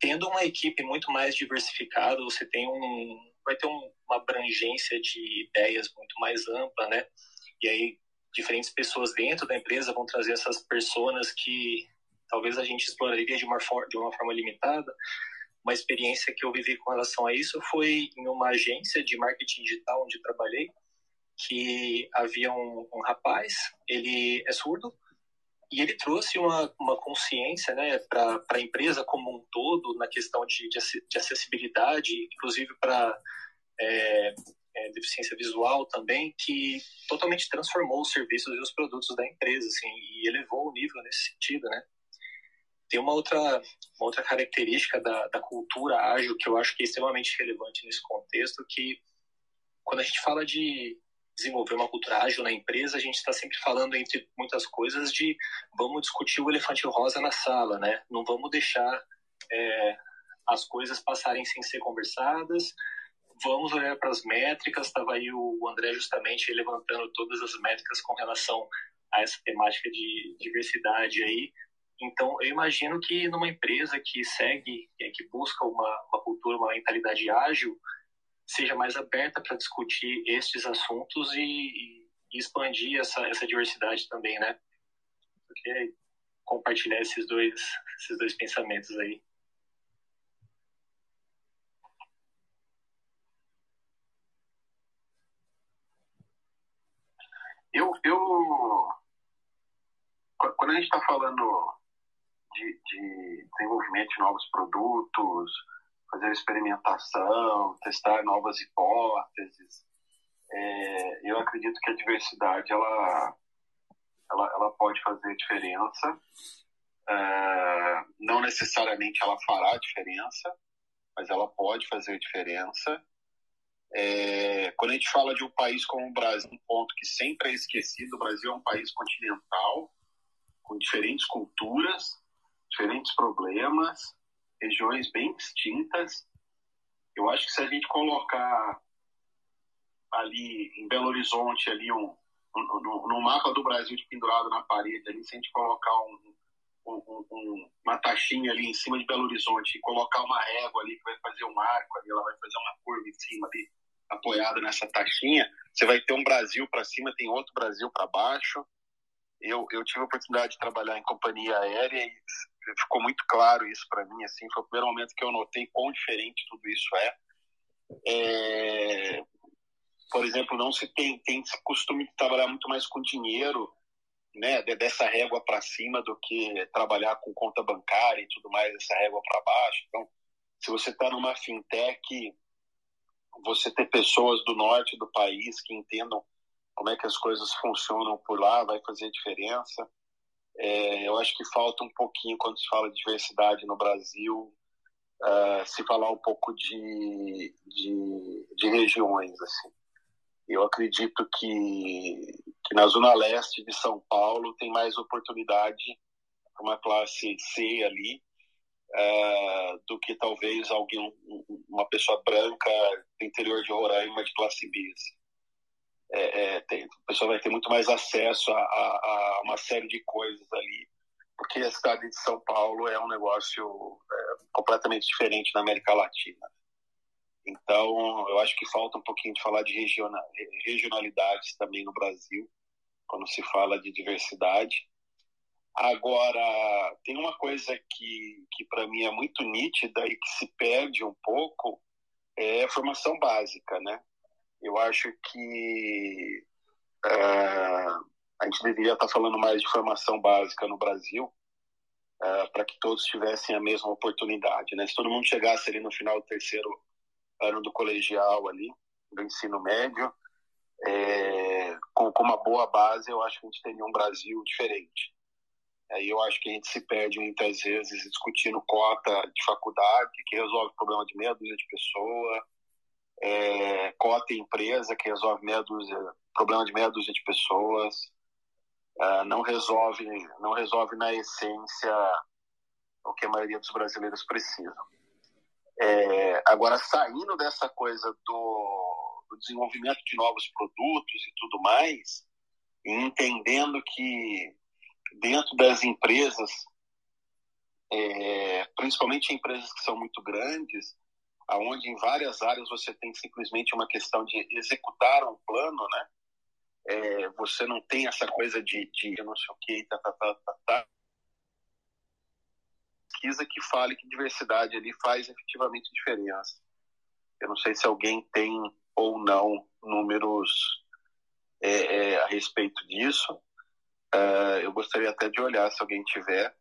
tendo uma equipe muito mais diversificada, você tem um, vai ter um, uma abrangência de ideias muito mais ampla, né? E aí diferentes pessoas dentro da empresa vão trazer essas pessoas que talvez a gente exploraria de uma, de uma forma limitada. Uma experiência que eu vivi com relação a isso foi em uma agência de marketing digital onde trabalhei, que havia um, um rapaz, ele é surdo, e ele trouxe uma, uma consciência né, para a empresa como um todo na questão de, de acessibilidade, inclusive para é, é, deficiência visual também, que totalmente transformou os serviços e os produtos da empresa assim, e elevou o nível nesse sentido. Né? Tem uma outra, uma outra característica da, da cultura ágil que eu acho que é extremamente relevante nesse contexto, que quando a gente fala de desenvolver uma cultura ágil na empresa, a gente está sempre falando, entre muitas coisas, de vamos discutir o elefante rosa na sala, né? Não vamos deixar é, as coisas passarem sem ser conversadas, vamos olhar para as métricas. Estava aí o André justamente levantando todas as métricas com relação a essa temática de diversidade aí. Então, eu imagino que numa empresa que segue, que busca uma, uma cultura, uma mentalidade ágil, seja mais aberta para discutir estes assuntos e, e, expandir essa, essa diversidade também, né? Porque compartilhar esses dois, esses dois pensamentos aí. Eu, eu quando a gente está falando de, de desenvolvimento de novos produtos, fazer experimentação, testar novas hipóteses. É, eu acredito que a diversidade ela, ela, ela pode fazer diferença. É, não necessariamente ela fará diferença, mas ela pode fazer diferença. É, quando a gente fala de um país como o Brasil, um ponto que sempre é esquecido, o Brasil é um país continental, com diferentes culturas, problemas, regiões bem distintas. Eu acho que se a gente colocar ali em Belo Horizonte ali um, um no, no, mapa do Brasil de pendurado na parede ali, se a gente colocar um, um, um, uma taxinha ali em cima de Belo Horizonte e colocar uma régua ali que vai fazer um arco ali, ela vai fazer uma curva em cima ali, apoiada nessa taxinha, você vai ter um Brasil para cima, tem outro Brasil para baixo. Eu, eu tive a oportunidade de trabalhar em companhia aérea e ficou muito claro isso para mim. Assim, foi o primeiro momento que eu notei quão diferente tudo isso é. é por exemplo, não se tem tem esse costume de trabalhar muito mais com dinheiro, né, dessa régua para cima do que trabalhar com conta bancária e tudo mais, essa régua para baixo. Então, se você está numa fintech, você ter pessoas do norte do país que entendam como é que as coisas funcionam por lá vai fazer diferença. É, eu acho que falta um pouquinho, quando se fala de diversidade no Brasil, uh, se falar um pouco de, de, de, regiões. Assim. Eu acredito que, que na zona leste de São Paulo tem mais oportunidade para uma classe C ali, uh, do que talvez alguém, uma pessoa branca do interior de Roraima de classe B. Assim é, é, tem, o pessoal vai ter muito mais acesso a, a, a, uma série de coisas ali, porque a cidade de São Paulo é um negócio é, completamente diferente na América Latina. Então, eu acho que falta um pouquinho de falar de regional, regionalidades também no Brasil, quando se fala de diversidade. Agora, tem uma coisa que, que para mim é muito nítida e que se perde um pouco, é a formação básica, né? Eu acho que uh, a gente deveria estar falando mais de formação básica no Brasil uh, para que todos tivessem a mesma oportunidade. Né? Se todo mundo chegasse ali no final do terceiro ano do colegial ali, do ensino médio, é, com, com, uma boa base, eu acho que a gente teria um Brasil diferente. Aí eu acho que a gente se perde muitas vezes discutindo cota de faculdade, que resolve o problema de meia dúzia de pessoas, é, cota empresa que resolve meia dúzia, problema de meia dúzia de pessoas, é, não resolve, não resolve na essência o que a maioria dos brasileiros precisam. É, agora, saindo dessa coisa do, do, desenvolvimento de novos produtos e tudo mais, e entendendo que dentro das empresas é, principalmente em empresas que são muito grandes, aonde em várias áreas você tem simplesmente uma questão de executar um plano, né? É, você não tem essa coisa de, de não sei o que, tá, tá, tá, tá, tá. Pesquisa que fale que diversidade ali faz efetivamente diferença. Eu não sei se alguém tem ou não números é, é, a respeito disso. Uh, eu gostaria até de olhar se alguém tiver.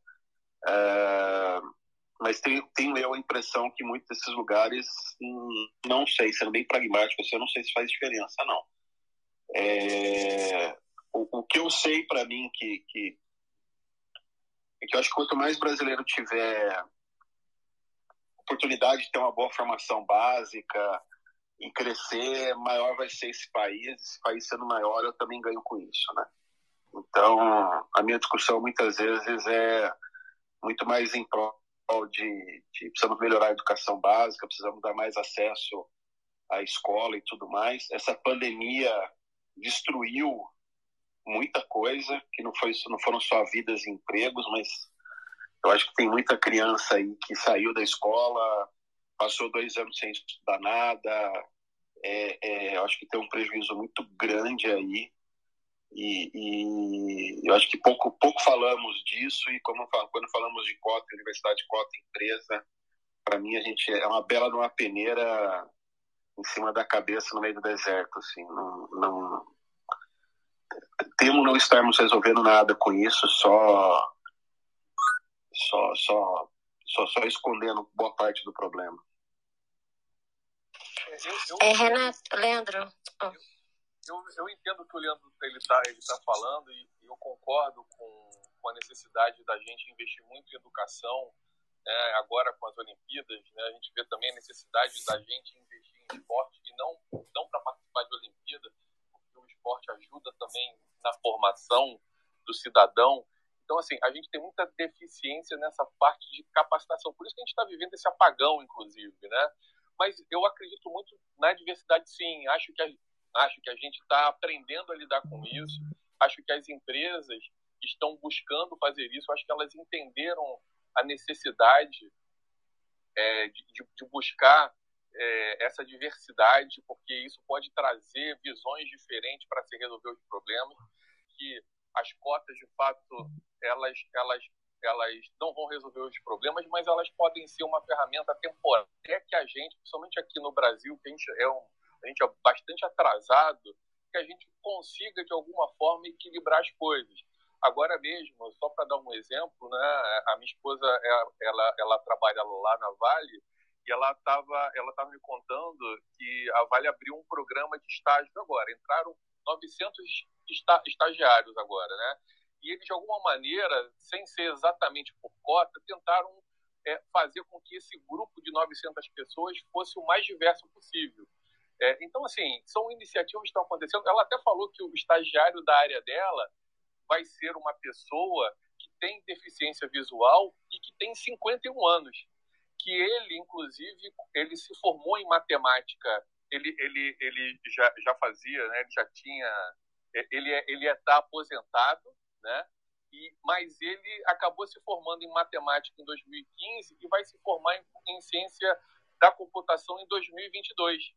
Uh, mas tenho, tenho eu a impressão que muitos desses lugares, hum, não sei, sendo bem pragmático, assim, eu não sei se faz diferença, não. É, o, o, que eu sei para mim que, que, é que eu acho que quanto mais brasileiro tiver oportunidade de ter uma boa formação básica e crescer, maior vai ser esse país. Esse país sendo maior, eu também ganho com isso, né? Então, a minha discussão muitas vezes é muito mais em prol de, de precisamos melhorar a educação básica, precisamos dar mais acesso à escola e tudo mais. Essa pandemia destruiu muita coisa, que não, foi, não foram só vidas e empregos, mas eu acho que tem muita criança aí que saiu da escola, passou dois anos sem estudar nada. É, é, eu acho que tem um prejuízo muito grande aí. E, e, eu acho que pouco, pouco falamos disso. E como falo, quando falamos de cota, universidade cota, empresa, para mim a gente é uma bela de uma peneira em cima da cabeça no meio do deserto. Assim, não, não, temo não estarmos resolvendo nada com isso, só só, só, só, só escondendo boa parte do problema. É, Renato, Leandro. Oh. Eu, eu, entendo que o Leandro ele está ele tá falando e, e, eu concordo com, com a necessidade da gente investir muito em educação. Né, agora com as Olimpíadas, né, a gente vê também a necessidade da gente investir em esporte e não, não para participar de Olimpíada, porque o esporte ajuda também na formação do cidadão então, assim, a gente tem muita deficiência nessa parte de capacitação. Por isso que a gente está vivendo esse apagão, inclusive, né? Mas eu acredito muito na diversidade, sim. Acho que acho que a gente está aprendendo a lidar com isso. Acho que as empresas estão buscando fazer isso. Acho que elas entenderam a necessidade é, de, de, buscar é, essa diversidade, porque isso pode trazer visões diferentes para se resolver os problemas. Que as cotas, de fato, elas, elas, elas não vão resolver os problemas, mas elas podem ser uma ferramenta temporária que a gente, principalmente aqui no Brasil, que a gente é, um, a gente é bastante atrasado, que a gente consiga, de alguma forma, equilibrar as coisas. Agora mesmo, só para dar um exemplo, né, a minha esposa, ela, ela trabalha lá na Vale, e ela estava ela tava me contando que a Vale abriu um programa de estágio agora. Entraram 900 estagiários agora, né? E eles, de alguma maneira, sem ser exatamente por cota, tentaram é, fazer com que esse grupo de 900 pessoas fosse o mais diverso possível. É, então, assim, são iniciativas que estão acontecendo. Ela até falou que o estagiário da área dela vai ser uma pessoa que tem deficiência visual e que tem 51 anos. Que ele, inclusive, ele se formou em matemática. Ele, ele, ele já, já fazia, né? ele já tinha é, ele é, ele está é, aposentado, né? E, mas ele acabou se formando em matemática em 2015 e vai se formar em, em ciência da computação em 2022.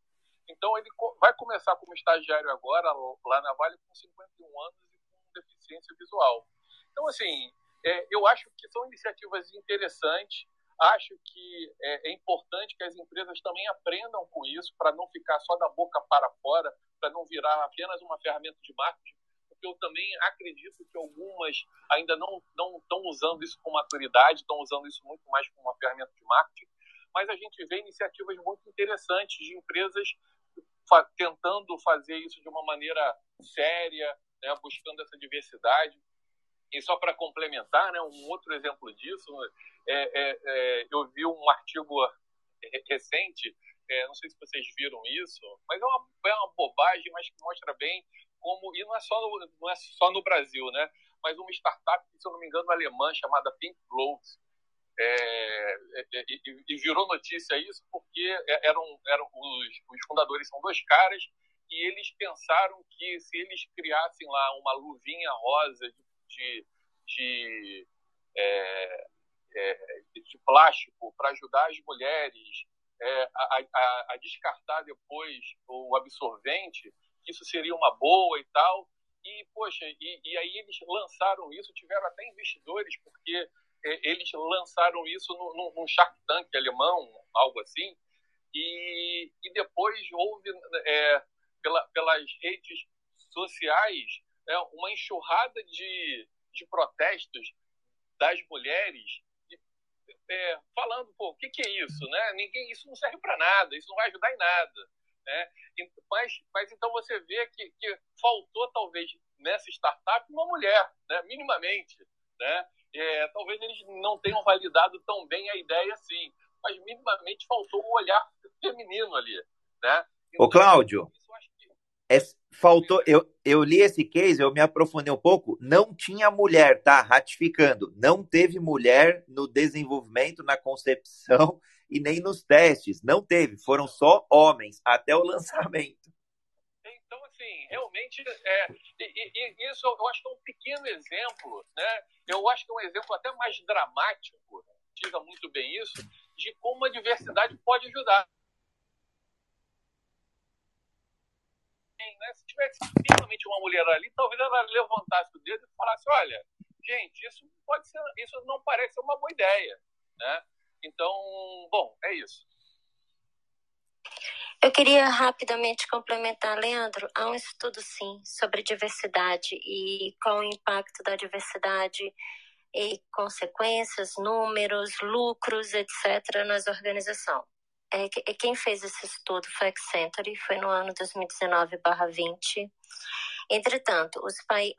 Então ele vai começar como estagiário agora lá na Vale com 51 anos e com deficiência visual. Então assim, é, eu acho que são iniciativas interessantes. Acho que é, é importante que as empresas também aprendam com isso para não ficar só da boca para fora, para não virar apenas uma ferramenta de marketing, porque eu também acredito que algumas ainda não estão usando isso com maturidade, estão usando isso muito mais como uma ferramenta de marketing, mas a gente vê iniciativas muito interessantes de empresas fa tentando fazer isso de uma maneira séria, né, buscando essa diversidade. E só para complementar, né, um outro exemplo disso, é, é, é, eu vi um artigo recente é, não sei se vocês viram isso, mas é uma, é uma bobagem, mas que mostra bem como, e não é, só no, não é só no Brasil, né? Mas uma startup, se eu não me engano, alemã, chamada Pink Gloves, é, é, é e, e, virou notícia isso porque é, eram, eram os, os fundadores são dois caras e eles pensaram que se eles criassem lá uma luvinha rosa de, de, de é, é, de plástico para ajudar as mulheres é, a, a, a, descartar depois o absorvente, isso seria uma boa e tal. E, poxa, e, e aí eles lançaram isso, tiveram até investidores, porque eles lançaram isso num, num Shark Tank alemão, algo assim, e, e depois houve, é, pela, pelas redes sociais, é, uma enxurrada de, de protestos das mulheres é, falando, pô, o que, que, é isso? Né? Ninguém, isso não serve para nada, isso não vai ajudar em nada. Né? Mas, mas então você vê que, que faltou, talvez, nessa startup, uma mulher, né? minimamente. Né? É, talvez eles não tenham validado tão bem a ideia assim, mas minimamente faltou um olhar feminino ali. Né? Então, Ô, Cláudio, é, faltou. Eu, eu li esse case, eu me aprofundei um pouco. Não tinha mulher, tá? Ratificando. Não teve mulher no desenvolvimento, na concepção e nem nos testes. Não teve. Foram só homens até o lançamento. Assim, realmente, é, e, e, isso eu acho que é um pequeno exemplo, né? Eu acho que é um exemplo até mais dramático, diga muito bem isso, de como a diversidade pode ajudar. né? Se tivesse finalmente uma mulher ali, talvez ela levantasse o dedo e falasse: olha, gente, isso pode ser, isso não parece uma boa ideia, né? Então, bom, é isso. Eu queria rapidamente complementar, Leandro. Há um estudo, sim, sobre diversidade e qual o impacto da diversidade e consequências, números, lucros, etc., nas organizações. É, é, quem fez esse estudo foi a Accenture, foi no ano 2019/20. Entretanto,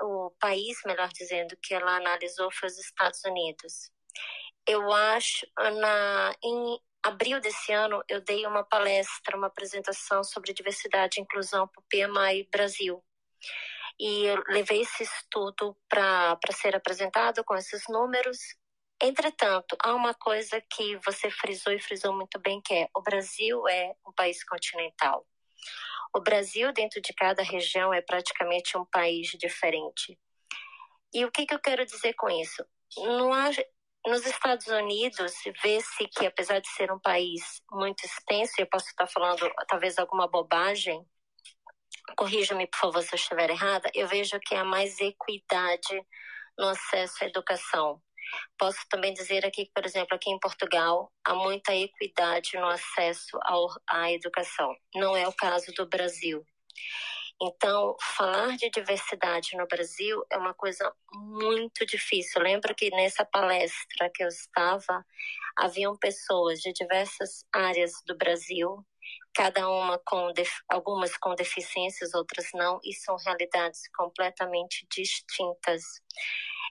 o país, melhor dizendo, que ela analisou foi os Estados Unidos. Eu acho, na, em abril desse ano, eu dei uma palestra, uma apresentação sobre diversidade e inclusão para o PMI Brasil. E eu levei esse estudo para ser apresentado com esses números Entretanto, há uma coisa que você frisou e frisou muito bem, que é o Brasil é um país continental. O Brasil, dentro de cada região, é praticamente um país diferente. E o que, que eu quero dizer com isso? Não há, nos Estados Unidos, vê-se que, apesar de ser um país muito extenso, eu posso estar falando talvez alguma bobagem, corrija-me, por favor, se eu estiver errada, eu vejo que há mais equidade no acesso à educação. Posso também dizer aqui que, por exemplo, aqui em Portugal, há muita equidade no acesso ao, à educação. Não é o caso do Brasil. Então, falar de diversidade no Brasil é uma coisa muito difícil. Eu lembro que nessa palestra que eu estava, haviam pessoas de diversas áreas do Brasil, cada uma com algumas com deficiências, outras não, e são realidades completamente distintas.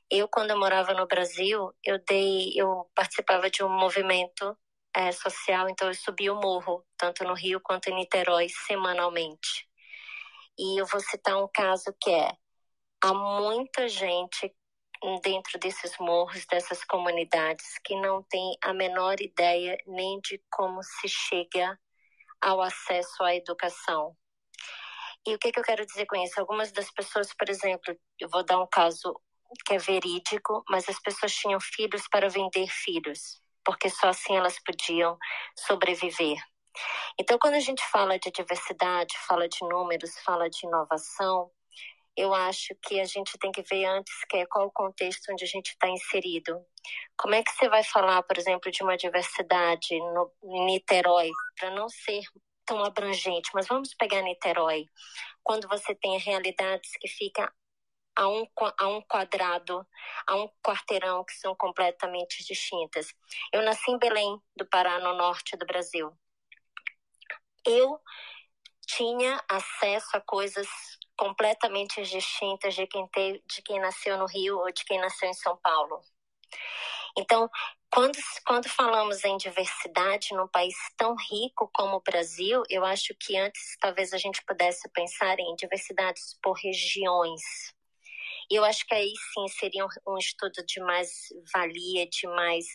Eu, quando eu morava no Brasil, eu dei, eu participava de um movimento é, social, então eu subi o morro, tanto no Rio quanto em Niterói, semanalmente. E eu vou citar um caso que é: há muita gente dentro desses morros, dessas comunidades, que não tem a menor ideia nem de como se chega ao acesso à educação. E o que, que eu quero dizer com isso? Algumas das pessoas, por exemplo, eu vou dar um caso que é verídico, mas as pessoas tinham filhos para vender filhos, porque só assim elas podiam sobreviver. Então, quando a gente fala de diversidade, fala de números, fala de inovação, eu acho que a gente tem que ver antes que é qual o contexto onde a gente está inserido. Como é que você vai falar, por exemplo, de uma diversidade no em Niterói, para não ser tão abrangente, mas vamos pegar Niterói, quando você tem realidades que ficam a um, a um quadrado, a um quarteirão que são completamente distintas. Eu nasci em Belém, do Pará, no norte do Brasil. Eu tinha acesso a coisas completamente distintas de quem, te, de quem nasceu no Rio ou de quem nasceu em São Paulo. Então, quando, quando falamos em diversidade num país tão rico como o Brasil, eu acho que antes talvez a gente pudesse pensar em diversidades por regiões. E eu acho que aí sim seria um, um estudo de mais valia, de mais,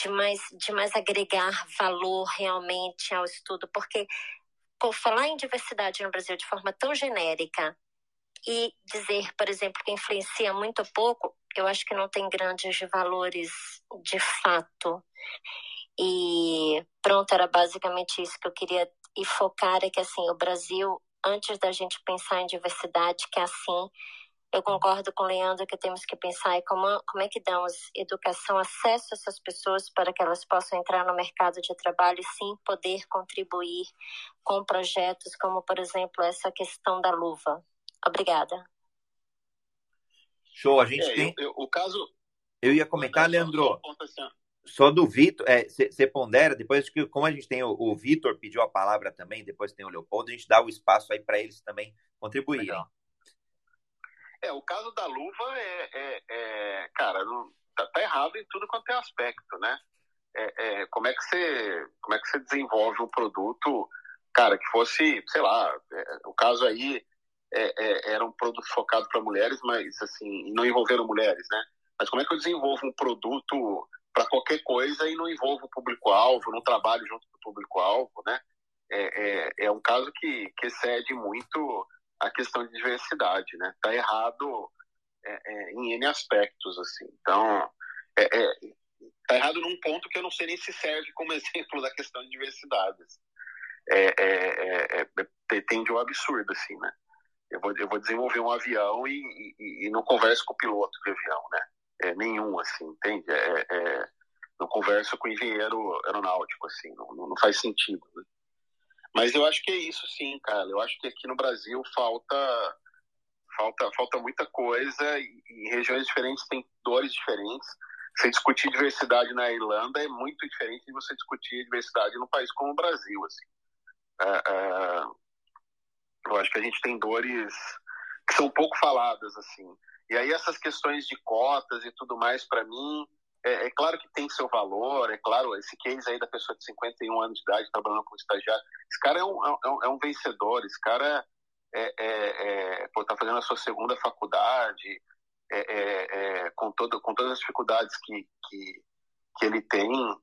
de mais, de mais agregar valor realmente ao estudo, porque por falar em diversidade no Brasil de forma tão genérica e dizer, por exemplo, que influencia muito pouco, eu acho que não tem grandes valores de fato. E pronto, era basicamente isso que eu queria e focar é que assim, o Brasil, antes da gente pensar em diversidade, que é assim, eu concordo com o Leandro que temos que pensar em como, como é que damos educação, acesso a essas pessoas para que elas possam entrar no mercado de trabalho e sim poder contribuir com projetos como, por exemplo, essa questão da luva. Obrigada. Show, a gente é, tem. Eu, eu, o caso. Eu ia comentar, Leandro. Só, só do Vitor, você é, pondera, depois que, como a gente tem o, o Vitor pediu a palavra também, depois tem o Leopoldo, a gente dá o espaço aí para eles também contribuírem. Legal. É, o caso da luva é, é, é cara, não, tá, tá, errado em tudo quanto é aspecto, né? É, é, como é que você, como é que você desenvolve um produto, cara, que fosse, sei lá, é, o caso aí era um produto focado para mulheres, mas assim, não envolveram mulheres, né? Mas como é que eu desenvolvo um produto para qualquer coisa e não envolvo o público-alvo, não trabalho junto com o público-alvo, né? É, é, é, um caso que, que excede muito a questão de diversidade, né? Tá errado é, é em N aspectos, assim. Então, é, é, tá errado num ponto que eu não sei nem se serve como exemplo da questão de diversidade. É, tende um absurdo, assim, né? Eu vou, eu vou desenvolver um avião e, e, e não converso com o piloto de avião, né? é, nenhum, assim, entende? É, é, não converso com engenheiro aeronáutico, assim, não, não faz sentido. Né? Mas eu acho que é isso, sim, cara. Eu acho que aqui no Brasil falta falta falta muita coisa e, em regiões diferentes tem dores diferentes. Você discutir diversidade na Irlanda é muito diferente de você discutir diversidade num país como o Brasil, assim. É, é, eu acho que a gente tem dores que são pouco faladas, assim. E aí essas questões de cotas e tudo mais, para mim, é, é, claro que tem seu valor, é claro, esse case aí da pessoa de 51 anos de idade trabalhando como estagiário, esse cara é um, é um, é um vencedor, esse cara é, é, é pô, tá fazendo a sua segunda faculdade, é, é, com, todo, com todas as dificuldades que, que, que ele tem, uh,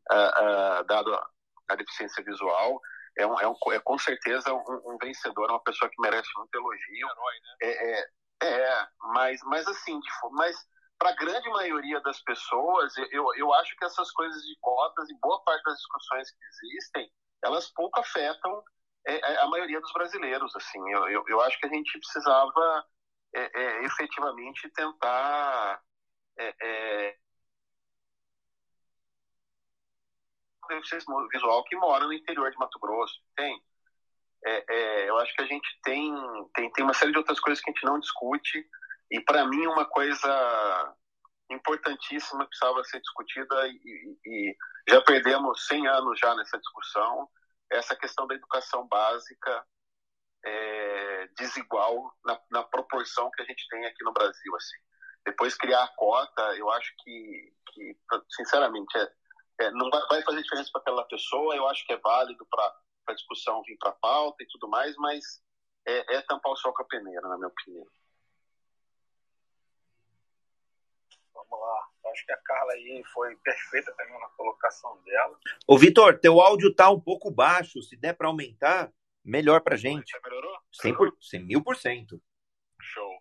uh, dado a, a, deficiência visual, é, um, é, um, é com certeza um, um, vencedor, é uma pessoa que merece muito elogio. Herói, né? é, é, é, mas, mas assim, mas para a grande maioria das pessoas, eu, eu acho que essas coisas de cotas, e boa parte das discussões que existem, elas pouco afetam é, é, a maioria dos brasileiros. Assim, eu, eu, eu acho que a gente precisava é, é, efetivamente tentar é, é visual que mora no interior de Mato Grosso, tem é, é, eu acho que a gente tem, tem, tem uma série de outras coisas que a gente não discute, e para mim uma coisa importantíssima que precisava ser discutida, e, e, já perdemos 100 anos já nessa discussão, é essa questão da educação básica é, desigual na, na, proporção que a gente tem aqui no Brasil. Assim. Depois criar a cota, eu acho que, que sinceramente, é, é, não vai, fazer diferença para aquela pessoa, eu acho que é válido para para a discussão vir para a pauta e tudo mais, mas é, é tampar o sol com a peneira, na minha opinião. Vamos lá. Acho que a Carla aí foi perfeita também na colocação dela. Ô, Vitor, teu áudio tá um pouco baixo. Se der para aumentar, melhor para gente. Já melhorou? 100 por, 100 mil por cento. Show.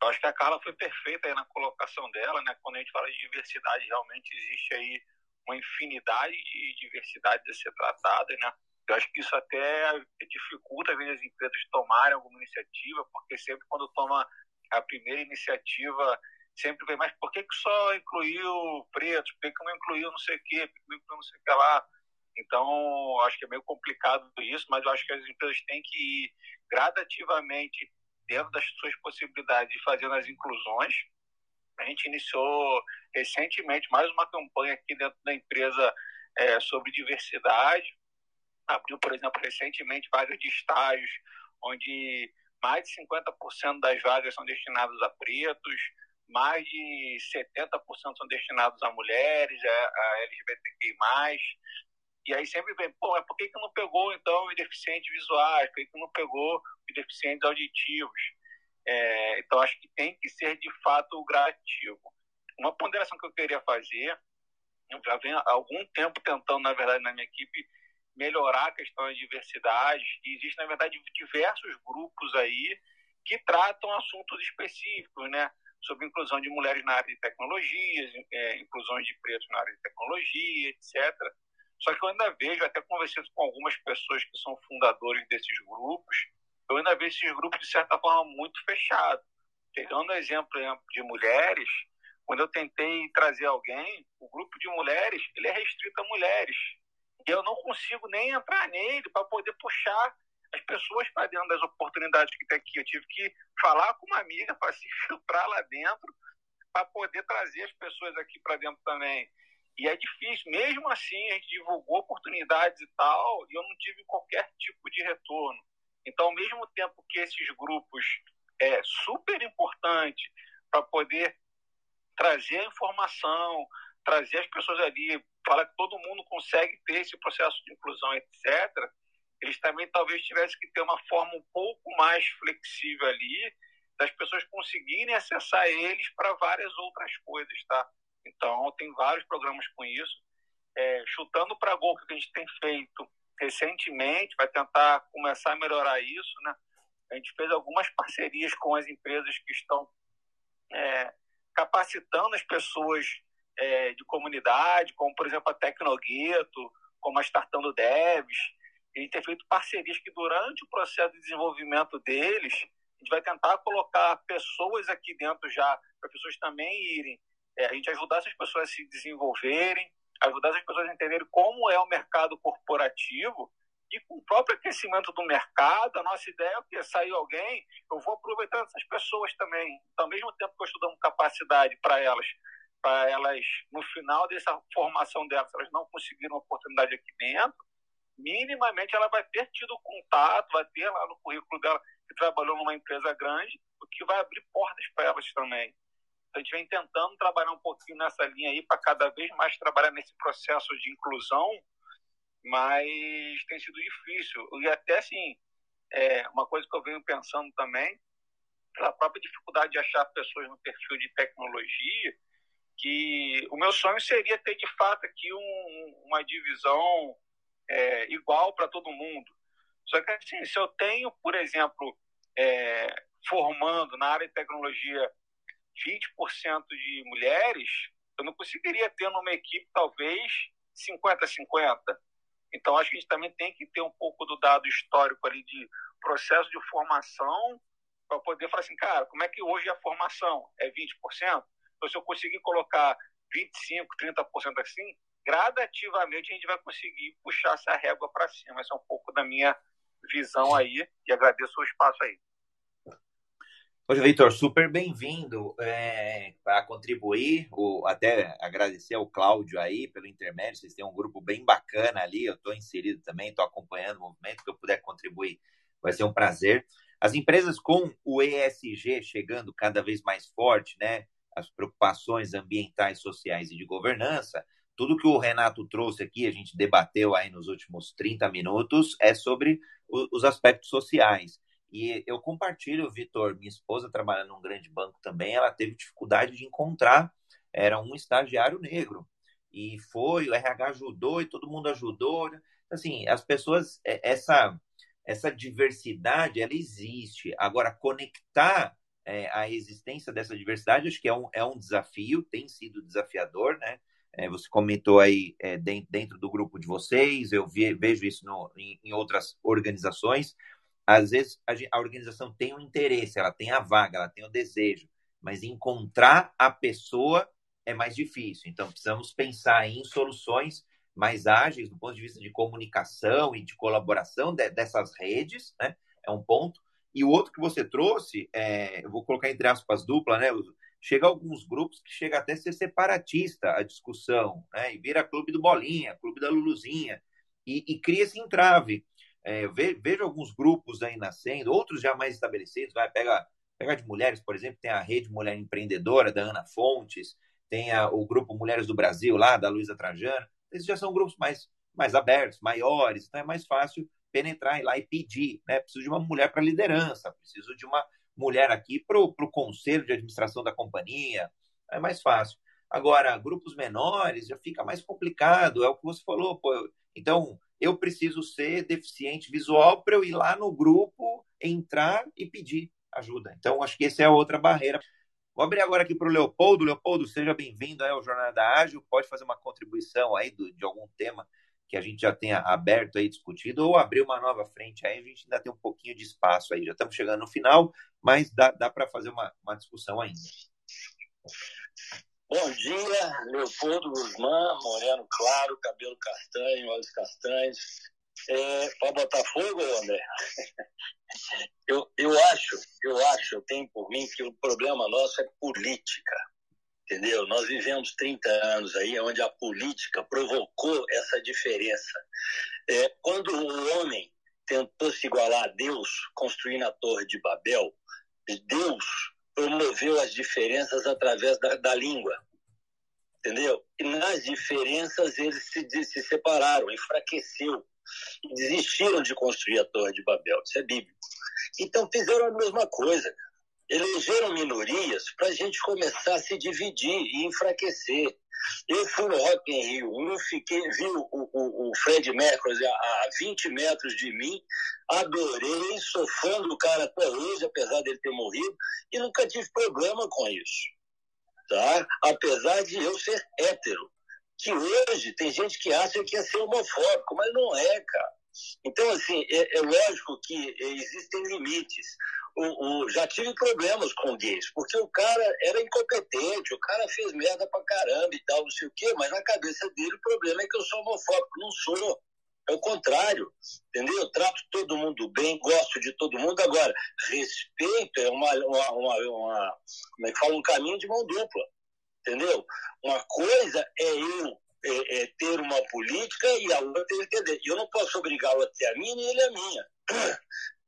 Eu acho que a Carla foi perfeita aí na colocação dela, né? Quando a gente fala de diversidade, realmente existe aí uma infinidade de diversidade a ser tratada, né? Eu acho que isso até dificulta, às vezes, as empresas tomarem alguma iniciativa, porque sempre quando toma a primeira iniciativa, sempre vem, mas por que, que só incluiu pretos? Por que, que não incluiu não sei o quê? Por que não incluiu não sei o que lá? Então, acho que é meio complicado isso, mas eu acho que as empresas têm que ir gradativamente, dentro das suas possibilidades, fazendo as inclusões. A gente iniciou recentemente mais uma campanha aqui dentro da empresa é, sobre diversidade abriu, por exemplo, recentemente de estágios, onde mais de 50% das vagas são destinadas a pretos, mais de 70% são destinados a mulheres, a, a LGBTQI+. E aí sempre vem, pô, mas por que, que não pegou, então, os deficientes visuais? Por que, que não pegou os deficientes auditivos? É, então, acho que tem que ser, de fato, gradativo. Uma ponderação que eu queria fazer, eu já venho há algum tempo tentando, na verdade, na minha equipe, melhorar a questão da diversidade. E existem, na verdade, diversos grupos aí que tratam assuntos específicos, né? Sobre inclusão de mulheres na área de tecnologias, é, inclusão de pretos na área de tecnologia, etc. Só que eu ainda vejo, até conversando com algumas pessoas que são fundadores desses grupos, eu ainda vejo esses grupos, de certa forma, muito fechados. Pegando o exemplo de mulheres, quando eu tentei trazer alguém, o grupo de mulheres, ele é restrito a mulheres. E eu não consigo nem entrar nele para poder puxar as pessoas para dentro das oportunidades que tem aqui. Eu tive que falar com uma amiga para se filtrar lá dentro, para poder trazer as pessoas aqui para dentro também. E é difícil, mesmo assim, a gente divulgou oportunidades e tal, e eu não tive qualquer tipo de retorno. Então, ao mesmo tempo que esses grupos é super importante para poder trazer a informação, trazer as pessoas ali, falar que todo mundo consegue ter esse processo de inclusão, etc., eles também talvez tivessem que ter uma forma um pouco mais flexível ali, das pessoas conseguirem acessar eles para várias outras coisas, tá? Então, tem vários programas com isso. É, chutando para gol que a gente tem feito recentemente, vai tentar começar a melhorar isso, né? A gente fez algumas parcerias com as empresas que estão é, capacitando as pessoas é, de comunidade, como, por exemplo, a Tecnogueto, como a Startando Devs. Gente tem feito parcerias que, durante o processo de desenvolvimento deles, a gente vai tentar colocar pessoas aqui dentro já, para pessoas também irem, é, a gente ajudar essas pessoas a se desenvolverem, ajudar essas pessoas a entenderem como é o mercado corporativo e com o próprio aquecimento do mercado, a nossa ideia é que sair alguém, eu vou aproveitando essas pessoas também. Então, ao mesmo tempo que eu estou dando capacidade para elas, para elas, no final dessa formação delas, elas não conseguiram oportunidade aqui dentro, minimamente ela vai ter tido contato, vai ter lá no currículo dela que trabalhou numa empresa grande, o que vai abrir portas para elas também. Então, a gente vem tentando trabalhar um pouquinho nessa linha aí para cada vez mais trabalhar nesse processo de inclusão mas tem sido difícil. E até assim, é, uma coisa que eu venho pensando também, pela própria dificuldade de achar pessoas no perfil de tecnologia, que o meu sonho seria ter de fato aqui um, uma divisão é, igual para todo mundo. Só que assim, se eu tenho, por exemplo, é, formando na área de tecnologia 20% de mulheres, eu não conseguiria ter numa equipe talvez 50-50. Então, acho que a gente também tem que ter um pouco do dado histórico ali de processo de formação para poder falar assim, cara, como é que hoje a formação é 20%? Então, se eu conseguir colocar 25%, 30% assim, gradativamente a gente vai conseguir puxar essa régua para cima. Essa é um pouco da minha visão aí e agradeço o espaço aí. Poxa, Vitor, super bem-vindo é, para contribuir, o, até agradecer ao Cláudio aí pelo intermédio, vocês têm um grupo bem bacana ali, eu estou inserido também, estou acompanhando o movimento, que eu puder contribuir vai ser um prazer. As empresas com o ESG chegando cada vez mais forte, né, as preocupações ambientais, sociais e de governança, tudo que o Renato trouxe aqui, a gente debateu aí nos últimos 30 minutos, é sobre os aspectos sociais. E eu compartilho, Vitor, minha esposa trabalhando num grande banco também, ela teve dificuldade de encontrar, era um estagiário negro. E foi, o RH ajudou e todo mundo ajudou. Assim, as pessoas, é, essa, essa diversidade, ela existe. Agora, conectar é, a existência dessa diversidade, acho que é um, é um desafio, tem sido desafiador, né? É, você comentou aí é, dentro do grupo de vocês, eu vi, vejo isso no, em, em outras organizações às vezes a, a organização tem um interesse, ela tem a vaga, ela tem o desejo, mas encontrar a pessoa é mais difícil. Então, precisamos pensar em soluções mais ágeis do ponto de vista de comunicação e de colaboração de, dessas redes, né? É um ponto. E o outro que você trouxe, é, eu vou colocar entre aspas dupla, né? Chega alguns grupos que chega até a ser separatista a discussão, né? E vira clube do Bolinha, clube da Luluzinha, e, e cria esse entrave. É, vejo alguns grupos aí nascendo, outros já mais estabelecidos, vai pegar pegar de mulheres, por exemplo, tem a Rede Mulher Empreendedora da Ana Fontes, tem a, o grupo Mulheres do Brasil lá da Luísa Trajano. Esses já são grupos mais mais abertos, maiores, então é mais fácil penetrar lá e pedir, né? Preciso de uma mulher para liderança, preciso de uma mulher aqui para o conselho de administração da companhia, é mais fácil. Agora, grupos menores já fica mais complicado, é o que você falou, pô. Então, eu preciso ser deficiente visual para eu ir lá no grupo, entrar e pedir ajuda. Então, acho que essa é a outra barreira. Vou abrir agora aqui para o Leopoldo. Leopoldo, seja bem-vindo ao Jornada Ágil. Pode fazer uma contribuição aí do, de algum tema que a gente já tenha aberto aí, discutido, ou abrir uma nova frente aí, a gente ainda tem um pouquinho de espaço aí. Já estamos chegando no final, mas dá, dá para fazer uma, uma discussão ainda. Bom dia, Leopoldo Guzmán, moreno claro, cabelo castanho, olhos castanhos. É, para Botafogo, André? eu, eu acho, eu acho, eu tenho por mim que o problema nosso é política, entendeu? Nós vivemos 30 anos aí onde a política provocou essa diferença. É, quando o homem tentou se igualar a Deus, construindo a Torre de Babel, Deus promoveu as diferenças através da, da língua, entendeu? E nas diferenças eles se, se separaram, enfraqueceu desistiram de construir a Torre de Babel. Isso é bíblico. Então fizeram a mesma coisa. Elegeram minorias para a gente começar a se dividir e enfraquecer. Eu fui no Rock in Rio, um fiquei, vi o, o, o Fred Mercury a, a 20 metros de mim, adorei, sou fã do cara até hoje, apesar dele ter morrido, e nunca tive problema com isso. Tá? Apesar de eu ser hétero que hoje tem gente que acha que ia ser homofóbico, mas não é, cara. Então, assim, é, é lógico que existem limites. O, o, já tive problemas com gays, porque o cara era incompetente, o cara fez merda pra caramba e tal, não sei o quê, mas na cabeça dele o problema é que eu sou homofóbico. Não sou. É o contrário, entendeu? Eu trato todo mundo bem, gosto de todo mundo. Agora, respeito é uma, uma, uma, uma como é que fala, um caminho de mão dupla entendeu? Uma coisa é eu é, é, ter uma política e a outra ele ter. Eu não posso obrigá-lo a ter a minha e ele a minha.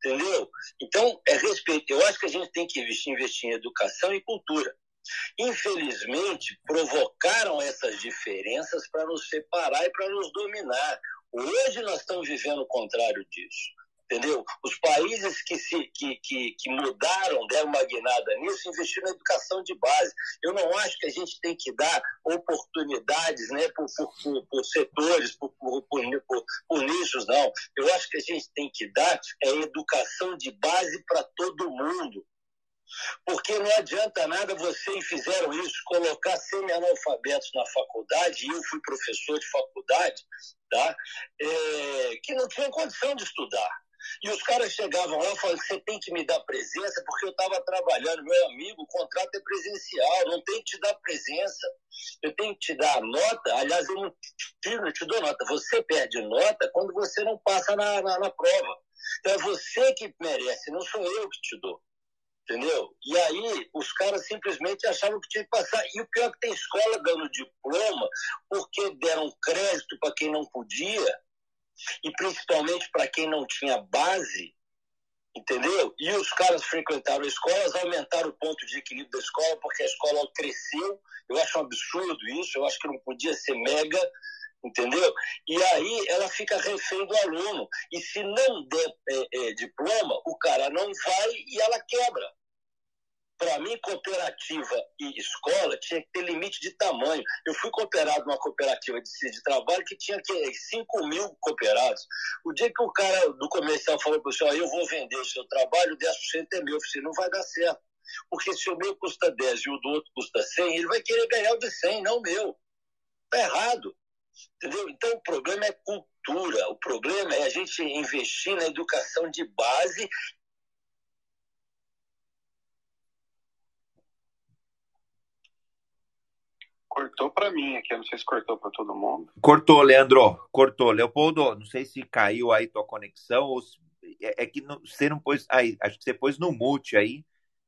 Entendeu? Então, é respeito. Eu acho que a gente tem que investir, investir em educação e cultura. Infelizmente, provocaram essas diferenças para nos separar e para nos dominar. Hoje nós estamos vivendo o contrário disso entendeu? Os países que, se, que, que, que mudaram, deram uma guinada nisso, investiram na educação de base. Eu não acho que a gente tem que dar oportunidades né, por, por, por setores, por, por, por, por nichos, não. Eu acho que a gente tem que dar é educação de base para todo mundo. Porque não adianta nada vocês fizeram isso, colocar semi-analfabetos na faculdade, e eu fui professor de faculdade, tá? É, que não tinham condição de estudar. E os caras chegavam lá e falavam: você tem que me dar presença, porque eu estava trabalhando, meu amigo, o contrato é presencial, não tem que te dar presença. Eu tenho que te dar nota. Aliás, eu não te, não te dou nota. Você perde nota quando você não passa na, na, na prova. Então é você que merece, não sou eu que te dou. Entendeu? E aí os caras simplesmente achavam que tinha que passar. E o pior é que tem escola dando diploma porque deram crédito para quem não podia e principalmente para quem não tinha base, entendeu? E os caras frequentaram escolas, aumentaram o ponto de equilíbrio da escola, porque a escola cresceu. Eu acho um absurdo isso, eu acho que não podia ser mega, entendeu? E aí ela fica refém do aluno. E se não der é, é, diploma, o cara não vai e ela quebra. Para mim, cooperativa e escola tinha que ter limite de tamanho. Eu fui cooperado numa cooperativa de, de trabalho que tinha que 5 mil cooperados. O dia que o cara do comercial falou para o senhor, eu vou vender o seu trabalho, 10% é meu. Eu falei, não vai dar certo. Porque se o meu custa 10 e o do outro custa 100, ele vai querer ganhar o de 100, não o meu. Está errado. Entendeu? Então o problema é cultura. O problema é a gente investir na educação de base Cortou para mim aqui, eu não sei se cortou para todo mundo. Cortou, Leandro, cortou. Leopoldo, não sei se caiu aí tua conexão ou se... é, é, que não, você não pôs aí, acho que você pôs no mute aí,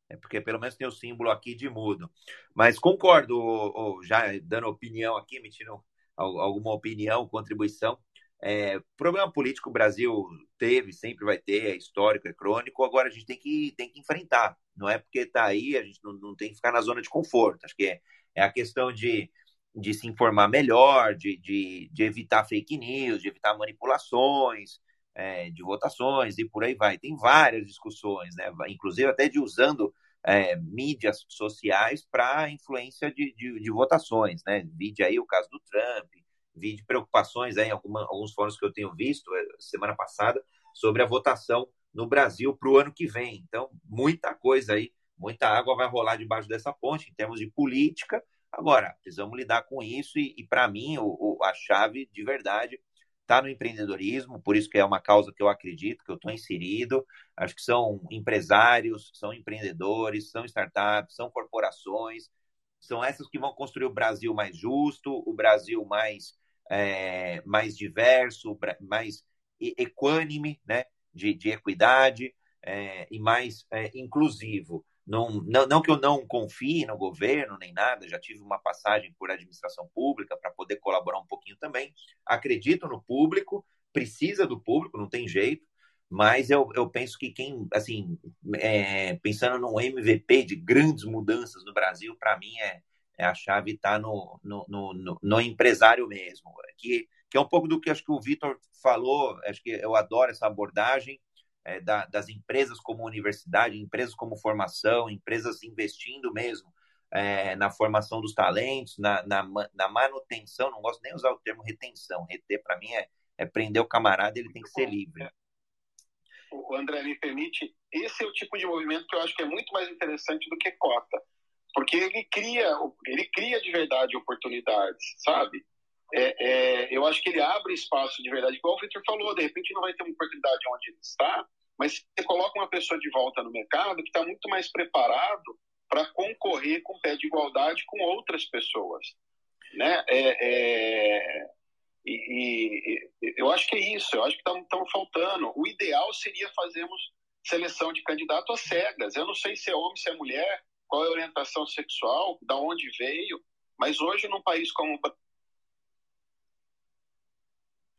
é porque pelo menos tem o símbolo aqui de mudo. Mas concordo, já dando opinião aqui, emitindo alguma opinião, contribuição. É, problema político o Brasil teve, sempre vai ter, é histórico, é crônico, agora a gente tem que, tem que enfrentar. Não é porque está aí, a gente não, não tem que ficar na zona de conforto. Acho que é, é a questão de, de se informar melhor, de, de, de evitar fake news, de evitar manipulações é, de votações e por aí vai. Tem várias discussões, né? inclusive até de usando é, mídias sociais para influência de, de, de, votações. Né? Vide aí o caso do Trump, vide preocupações aí em alguma, alguns fóruns que eu tenho visto é, semana passada sobre a votação no Brasil para o ano que vem. Então, muita coisa aí muita água vai rolar debaixo dessa ponte em termos de política. Agora, precisamos lidar com isso e, e para mim, o, o, a chave de verdade está no empreendedorismo, por isso que é uma causa que eu acredito, que eu estou inserido. Acho que são empresários, são empreendedores, são startups, são corporações, são essas que vão construir o Brasil mais justo, o Brasil mais, é, mais diverso, mais equânime, né? De, de equidade é, e mais é, inclusivo. Não, não, não que eu não confie no governo nem nada, já tive uma passagem por administração pública para poder colaborar um pouquinho também. Acredito no público, precisa do público, não tem jeito, mas eu, eu penso que quem, assim, é, pensando num MVP de grandes mudanças no Brasil, para mim é, é, a chave está no, no, no, no, empresário mesmo, que, que é um pouco do que acho que o Vitor falou, acho que eu adoro essa abordagem, é, da, das empresas como universidade, empresas como formação, empresas investindo mesmo é, na formação dos talentos, na, na, na, manutenção, não gosto nem usar o termo retenção, reter para mim é, é prender o camarada, ele tem que ser livre. O André me permite, esse é o tipo de movimento que eu acho que é muito mais interessante do que cota, porque ele cria, ele cria de verdade oportunidades, sabe? É, é, eu acho que ele abre espaço de verdade, igual o Victor falou, de repente não vai ter uma oportunidade onde ele está, mas você coloca uma pessoa de volta no mercado que está muito mais preparado para concorrer com pé de igualdade com outras pessoas, né? É, é, e, e, eu acho que é isso, eu acho que estamos faltando. O ideal seria fazermos seleção de candidato às cegas. Eu não sei se é homem, se é mulher, qual é a orientação sexual, da onde veio, mas hoje num país como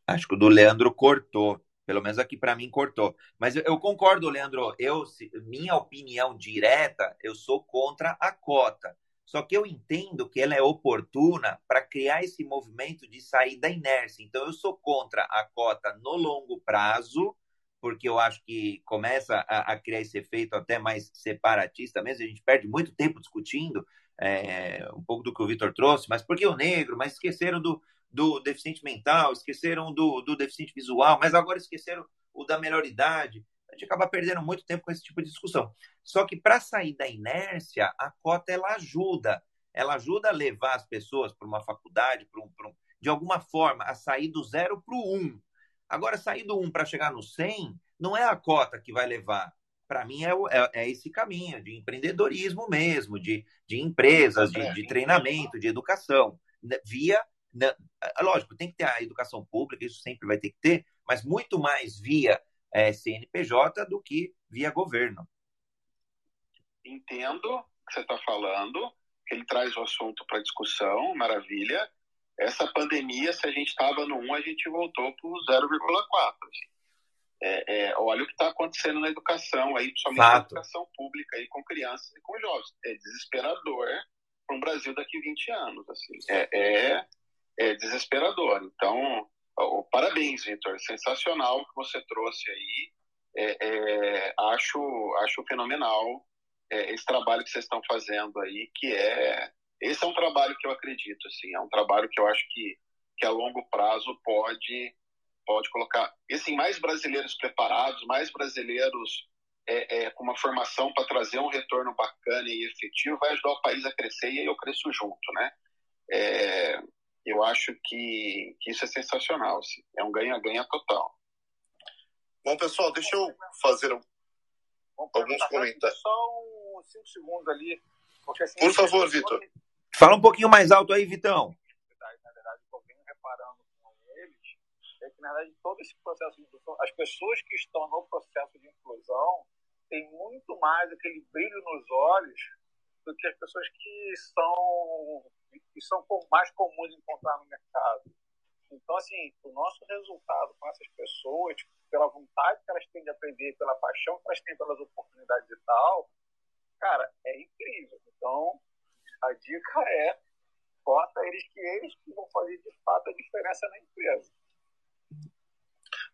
Acho que o do Leandro cortou. Pelo menos aqui para mim cortou. Mas eu, concordo, Leandro. Eu, se, minha opinião direta, eu sou contra a cota. Só que eu entendo que ela é oportuna para criar esse movimento de sair da inércia. Então, eu sou contra a cota no longo prazo, porque eu acho que começa a, a criar esse efeito até mais separatista mesmo. A gente perde muito tempo discutindo é, um pouco do que o Vitor trouxe, mas por que o negro? Mas esqueceram do, do deficiente mental, esqueceram do, do deficiente visual, mas agora esqueceram o da melhor idade. A gente acaba perdendo muito tempo com esse tipo de discussão. Só que para sair da inércia, a cota ela ajuda. Ela ajuda a levar as pessoas para uma faculdade, para um, um, de alguma forma, a sair do zero para o um. Agora, sair do um para chegar no 100, não é a cota que vai levar. Para mim, é, é, é, esse caminho de empreendedorismo mesmo, de, de empresas, de, de treinamento, de educação, via né, lógico, tem que ter a educação pública, isso sempre vai ter que ter, mas muito mais via é, CNPJ do que via governo. Entendo o que você está falando, que ele traz o assunto para discussão, maravilha. Essa pandemia, se a gente estava no 1, a gente voltou para o 0,4. Assim. É, é, olha o que está acontecendo na educação, aí, somente na educação pública, aí, com crianças e com jovens. É desesperador para um Brasil daqui a 20 anos. Assim. É, é é desesperador. Então, parabéns, Vitor. Sensacional o que você trouxe aí. É, é, acho, acho fenomenal é, esse trabalho que vocês estão fazendo aí, que é esse é um trabalho que eu acredito, assim, é um trabalho que eu acho que, que a longo prazo pode pode colocar assim, mais brasileiros preparados, mais brasileiros é, é, com uma formação para trazer um retorno bacana e efetivo, vai ajudar o país a crescer e eu cresço junto, né? É, eu acho que, que isso é sensacional. Assim. É um ganha-ganha total. Bom, pessoal, deixa eu fazer alguns comentários. Só uns 5 segundos ali. Porque, assim, Por favor, Vitor. Fala um pouquinho mais alto aí, Vitão. Na verdade, o que eu venho reparando com eles é que, na verdade, todo esse processo de inclusão, as pessoas que estão no processo de inclusão têm muito mais aquele brilho nos olhos do que as pessoas que são que são mais comuns de encontrar no mercado. Então, assim, o nosso resultado com essas pessoas, pela vontade que elas têm de aprender, pela paixão que elas têm pelas oportunidades e tal, cara, é incrível. Então, a dica é bota eles que eles que vão fazer de fato a diferença na empresa.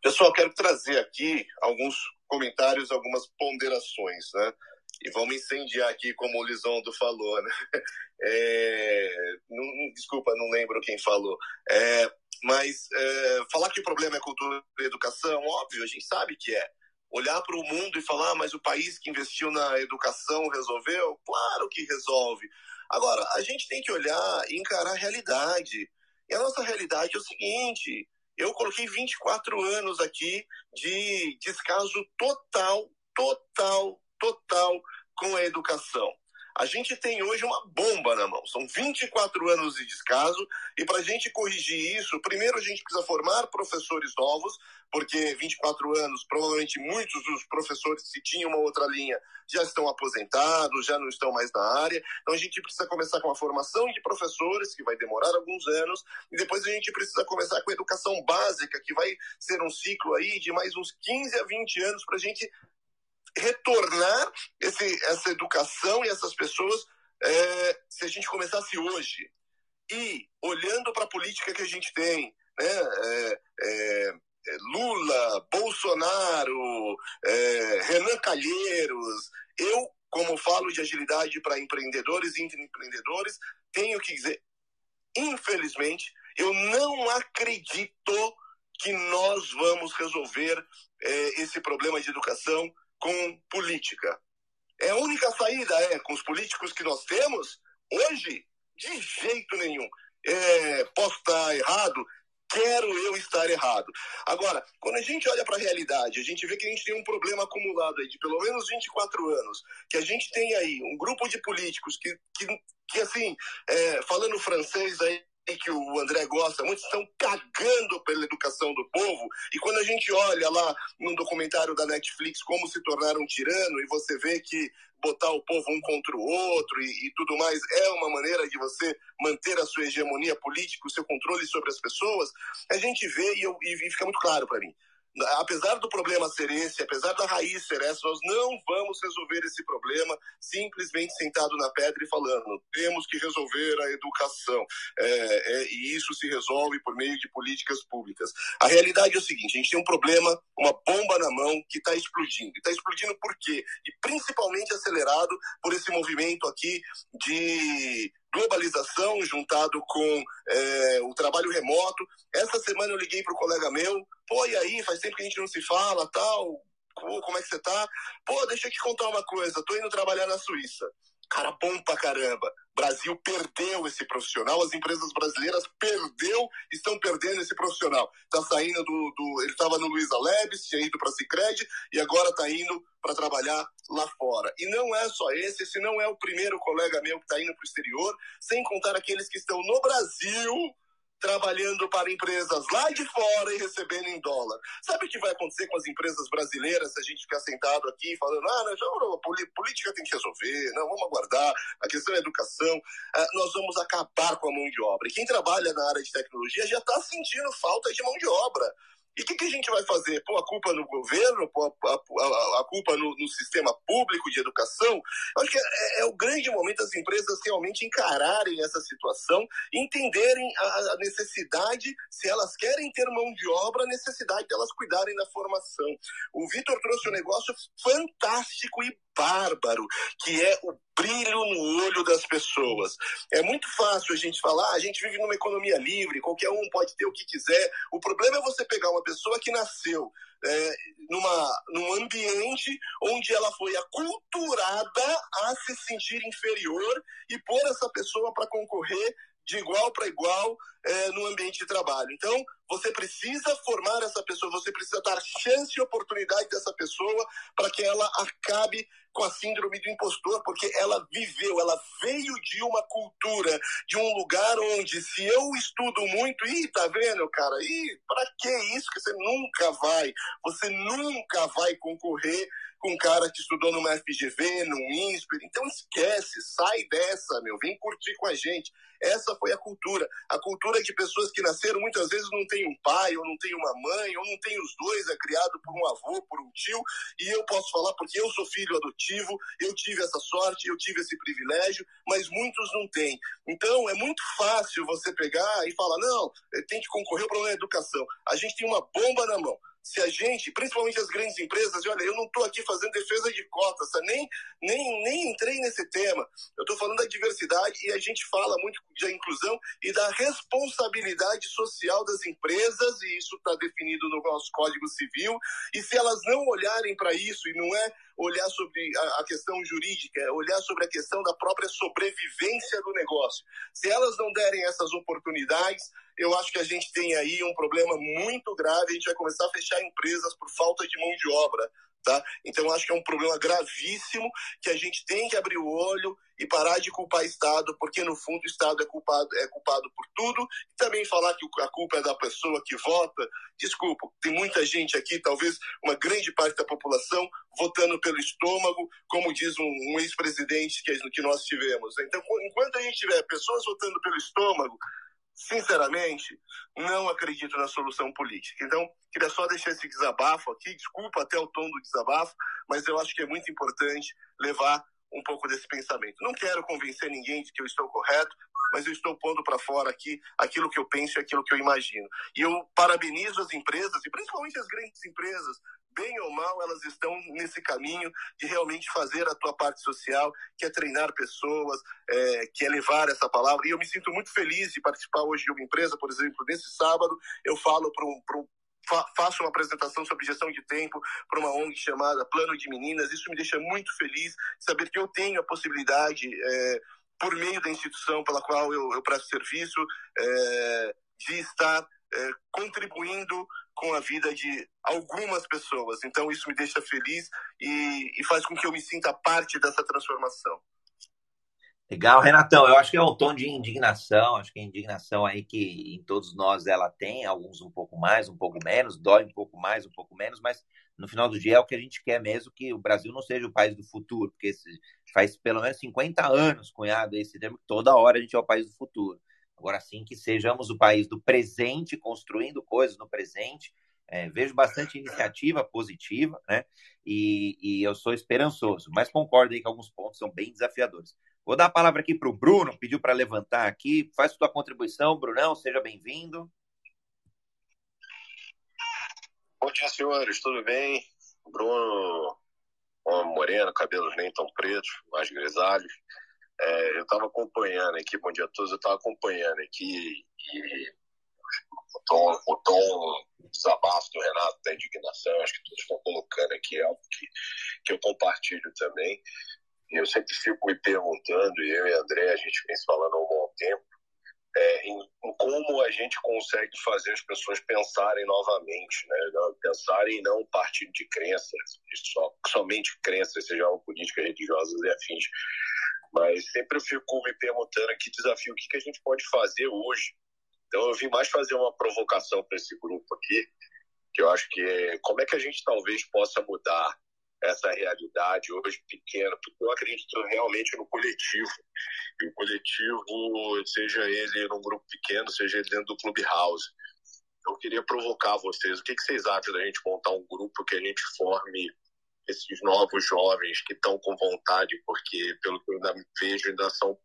Pessoal, quero trazer aqui alguns comentários, algumas ponderações, né? E vamos incendiar aqui, como o Lisondo falou, né? É, não, desculpa, não lembro quem falou. É, mas é, falar que o problema é cultura e educação, óbvio, a gente sabe que é. olhar para o mundo e falar, ah, mas o país que investiu na educação resolveu? Claro que resolve. Agora, a gente tem que olhar e encarar a realidade. E a nossa realidade é o seguinte: eu coloquei 24 anos aqui de descaso total, total, total com a educação. A gente tem hoje uma bomba na mão. São 24 anos de descaso e para a gente corrigir isso, primeiro a gente precisa formar professores novos, porque 24 anos, provavelmente muitos dos professores que tinham uma outra linha já estão aposentados, já não estão mais na área. Então a gente precisa começar com a formação de professores, que vai demorar alguns anos, e depois a gente precisa começar com a educação básica, que vai ser um ciclo aí de mais uns 15 a 20 anos para a gente retornar esse, essa educação e essas pessoas é, se a gente começasse hoje. E olhando para a política que a gente tem, né, é, é, é Lula, Bolsonaro, é, Renan Calheiros, eu, como falo de agilidade para empreendedores e empreendedores, tenho que dizer, infelizmente, eu não acredito que nós vamos resolver é, esse problema de educação com política. É a única saída é com os políticos que nós temos hoje? De jeito nenhum. É, posso estar errado, quero eu estar errado. Agora, quando a gente olha para a realidade, a gente vê que a gente tem um problema acumulado aí de pelo menos 24 anos, que a gente tem aí um grupo de políticos que, que, que assim, é, falando francês aí, que o André gosta muito, estão cagando pela educação do povo. E quando a gente olha lá num documentário da Netflix como se tornar um tirano, e você vê que botar o povo um contra o outro e, e tudo mais é uma maneira de você manter a sua hegemonia política, o seu controle sobre as pessoas, a gente vê e, eu, e fica muito claro para mim apesar do problema ser esse, apesar da raiz ser essa, nós não vamos resolver esse problema simplesmente sentado na pedra e falando temos que resolver a educação. É, é, e isso se resolve por meio de políticas públicas. A realidade é o seguinte: a gente tem um problema, uma bomba na mão que está explodindo. Está explodindo por quê? E principalmente acelerado por esse movimento aqui de globalização juntado com é, o trabalho remoto. Essa semana eu liguei para o colega meu, pô, e aí, faz tempo que a gente não se fala, tal, como é que você tá? Pô, deixa eu te contar uma coisa, tô indo trabalhar na Suíça. Cara bom pra caramba. Brasil perdeu esse profissional, as empresas brasileiras perdeu, estão perdendo esse profissional. Tá saindo do, do ele estava no Luiza Labs, tinha ido para Sicredi e agora está indo para trabalhar lá fora. E não é só esse, esse não é o primeiro colega meu que está indo para o exterior, sem contar aqueles que estão no Brasil trabalhando para empresas lá de fora e recebendo em dólar. Sabe o que vai acontecer com as empresas brasileiras se a gente ficar sentado aqui falando, ah, não, a política tem que resolver, não, vamos aguardar, a questão é educação. Ah, nós vamos acabar com a mão de obra. E quem trabalha na área de tecnologia já está sentindo falta de mão de obra. E o que, que, a gente vai fazer? Pôr a culpa no governo? Pôr a, a, a culpa no, no, sistema público de educação? Eu acho que é, é, o grande momento das empresas realmente encararem essa situação, entenderem a, a, necessidade, se elas querem ter mão de obra, a necessidade de elas cuidarem da formação. O Vitor trouxe um negócio fantástico e bárbaro, que é o brilho no olho das pessoas. É muito fácil a gente falar, ah, a gente vive numa economia livre, qualquer um pode ter o que quiser. O problema é você pegar uma pessoa que nasceu é, numa, num ambiente onde ela foi aculturada a se sentir inferior e pôr essa pessoa para concorrer de igual para igual é, no ambiente de trabalho. Então, você precisa formar essa pessoa, você precisa dar chance e oportunidade dessa pessoa para que ela acabe com a síndrome do impostor, porque ela viveu, ela veio de uma cultura, de um lugar onde se eu estudo muito, ih, tá vendo, cara? Ih, para que isso que você nunca vai? Você nunca vai concorrer com um cara que estudou numa FGV, num INSPER. Então esquece, sai dessa, meu, vem curtir com a gente. Essa foi a cultura. A cultura de pessoas que nasceram muitas vezes não tem um pai, ou não tem uma mãe, ou não tem os dois, é criado por um avô, por um tio. E eu posso falar porque eu sou filho adotivo, eu tive essa sorte, eu tive esse privilégio, mas muitos não têm. Então é muito fácil você pegar e falar: não, tem que concorrer para uma educação. A gente tem uma bomba na mão. Se a gente, principalmente as grandes empresas, olha, eu não estou aqui fazendo defesa de cotas, tá? nem, nem, nem entrei nesse tema. Eu estou falando da diversidade e a gente fala muito da inclusão e da responsabilidade social das empresas, e isso está definido no nosso Código Civil. E se elas não olharem para isso, e não é olhar sobre a, a questão jurídica, é olhar sobre a questão da própria sobrevivência do negócio, se elas não derem essas oportunidades, eu acho que a gente tem aí um problema muito grave. A gente vai começar a fechar empresas por falta de mão de obra. Tá? Então, acho que é um problema gravíssimo que a gente tem que abrir o olho e parar de culpar o Estado, porque no fundo o Estado é culpado, é culpado por tudo. E também falar que a culpa é da pessoa que vota. Desculpa, tem muita gente aqui, talvez uma grande parte da população, votando pelo estômago, como diz um, um ex-presidente que, que nós tivemos. Então, enquanto a gente tiver pessoas votando pelo estômago, sinceramente, não acredito na solução política. Então, queria só deixar esse desabafo aqui, desculpa até o tom do desabafo, mas eu acho que é muito importante levar um pouco desse pensamento. Não quero convencer ninguém de que eu estou correto, mas eu estou pondo para fora aqui aquilo que eu penso e aquilo que eu imagino. E eu parabenizo as empresas, e principalmente as grandes empresas, bem ou mal, elas estão nesse caminho de realmente fazer a tua parte social, que é treinar pessoas, é, que é levar essa palavra. E eu me sinto muito feliz de participar hoje de uma empresa, por exemplo, nesse sábado, eu falo para um, um faço uma apresentação sobre gestão de tempo para uma ONG chamada Plano de Meninas. Isso me deixa muito feliz saber que eu tenho a possibilidade, é, por meio da instituição pela qual eu, eu presto serviço, é, de estar é, contribuindo com a vida de algumas pessoas. Então isso me deixa feliz e, e faz com que eu me sinta parte dessa transformação. Legal, Renatão, eu acho que é um tom de indignação, acho que a indignação aí que em todos nós ela tem, alguns um pouco mais, um pouco menos, dói um pouco mais, um pouco menos, mas no final do dia é o que a gente quer mesmo, que o Brasil não seja o país do futuro, porque faz pelo menos 50 anos, cunhado, esse termo, que toda hora a gente é o país do futuro. Agora sim que sejamos o país do presente, construindo coisas no presente. É, vejo bastante iniciativa positiva, né? E, e, eu sou esperançoso, mas concordo aí que alguns pontos são bem desafiadores. Vou dar a palavra aqui para o Bruno, pediu para levantar aqui. Faz sua contribuição, Brunão, seja bem-vindo. Bom dia, senhores, tudo bem? Bruno, moreno, cabelos nem tão pretos, mais grisalhos. É, eu estava acompanhando aqui, bom dia a todos, eu estava acompanhando aqui e o tom, o tom desabafo do Renato da indignação, acho que todos estão colocando aqui algo que, que eu compartilho também. Eu sempre fico me perguntando, e eu e André, a gente vem falando há um bom tempo, é, em, em, como a gente consegue fazer as pessoas pensarem novamente, né? pensarem não partir de crenças, só, somente crenças, sejam políticas religiosas e afins, mas sempre eu fico me perguntando que desafio, o que, que a gente pode fazer hoje. Então eu vim mais fazer uma provocação para esse grupo aqui, que eu acho que é como é que a gente talvez possa mudar essa realidade hoje pequena, porque eu acredito realmente no coletivo. E o coletivo, seja ele num grupo pequeno, seja ele dentro do Clubhouse. Eu queria provocar vocês. O que, que vocês acham da gente montar um grupo que a gente forme esses novos jovens que estão com vontade, porque, pelo que eu ainda vejo, ainda são.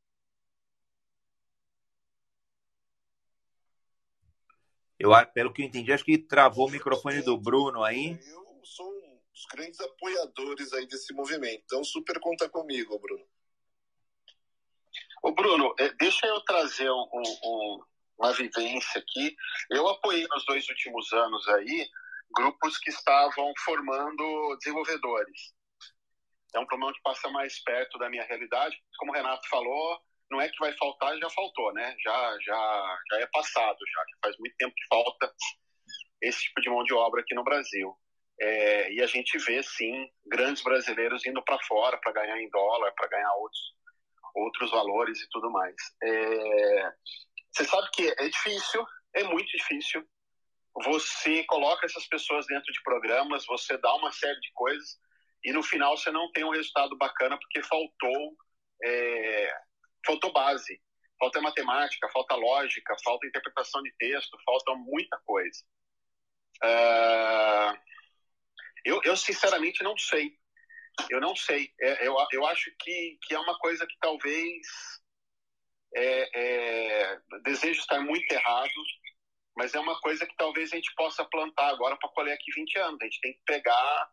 Eu, pelo que eu entendi, acho que travou o microfone do Bruno aí. Eu sou dos grandes apoiadores aí desse movimento, então super conta comigo, Bruno. Ô Bruno, é, deixa eu trazer um, um, uma vivência aqui. Eu apoiei nos dois últimos anos aí grupos que estavam formando desenvolvedores. É um problema que passa mais perto da minha realidade. Como o Renato falou, não é que vai faltar, já faltou, né? Já, já, já é passado, já. Faz muito tempo que falta esse tipo de mão de obra aqui no Brasil. É, e a gente vê, sim, grandes brasileiros indo para fora para ganhar em dólar, para ganhar outros, outros valores e tudo mais. É, você sabe que é difícil, é muito difícil você coloca essas pessoas dentro de programas, você dá uma série de coisas e no final você não tem um resultado bacana porque faltou é, faltou base, falta matemática, falta lógica, falta interpretação de texto, falta muita coisa. Uh, eu, eu sinceramente não sei. Eu não sei. É, eu, eu acho que, que é uma coisa que talvez é, é, desejo estar muito errado, mas é uma coisa que talvez a gente possa plantar agora para colher aqui 20 anos. A gente tem que pegar,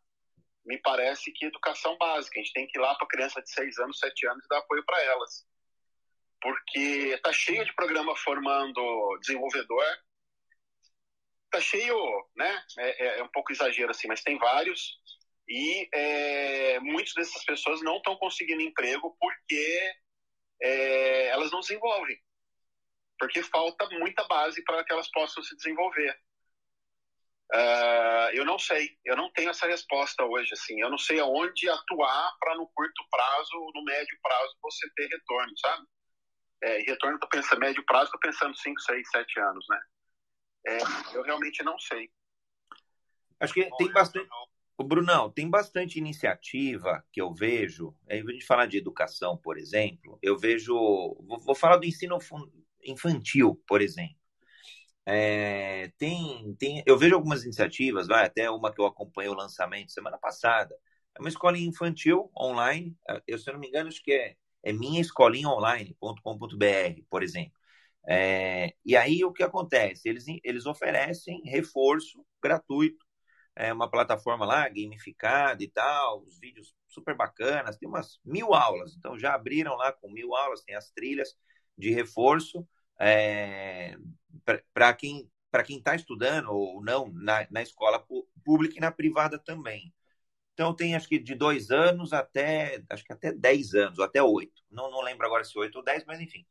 me parece que educação básica. A gente tem que ir lá para criança de 6 anos, 7 anos e dar apoio para elas. Porque tá cheio de programa formando desenvolvedor. Tá cheio, né? É, é, é um pouco exagero assim, mas tem vários. E é, muitas dessas pessoas não estão conseguindo emprego porque é, elas não desenvolvem porque falta muita base para que elas possam se desenvolver. Uh, eu não sei, eu não tenho essa resposta hoje. Assim, eu não sei aonde atuar para no curto prazo, no médio prazo, você ter retorno, sabe? É, retorno, estou pensando médio prazo, estou pensando 5, 6, 7 anos, né? É, eu realmente não sei. Acho que tem bastante. O Brunão, tem bastante iniciativa que eu vejo. A gente falar de educação, por exemplo, eu vejo. Vou, vou falar do ensino infantil, por exemplo. É, tem, tem, eu vejo algumas iniciativas, vai até uma que eu acompanhei o lançamento semana passada. É uma escola infantil online. Eu, se eu não me engano, acho que é, é minhaescolinhaonline.com.br, por exemplo. É, e aí o que acontece? Eles, eles oferecem reforço gratuito. É uma plataforma lá, gamificada e tal, os vídeos super bacanas, tem umas mil aulas. Então já abriram lá com mil aulas, tem as trilhas de reforço é, para quem para quem está estudando ou não na, na escola pública e na privada também. Então tem acho que de dois anos até acho que até dez anos, ou até oito. Não, não lembro agora se oito ou dez, mas enfim.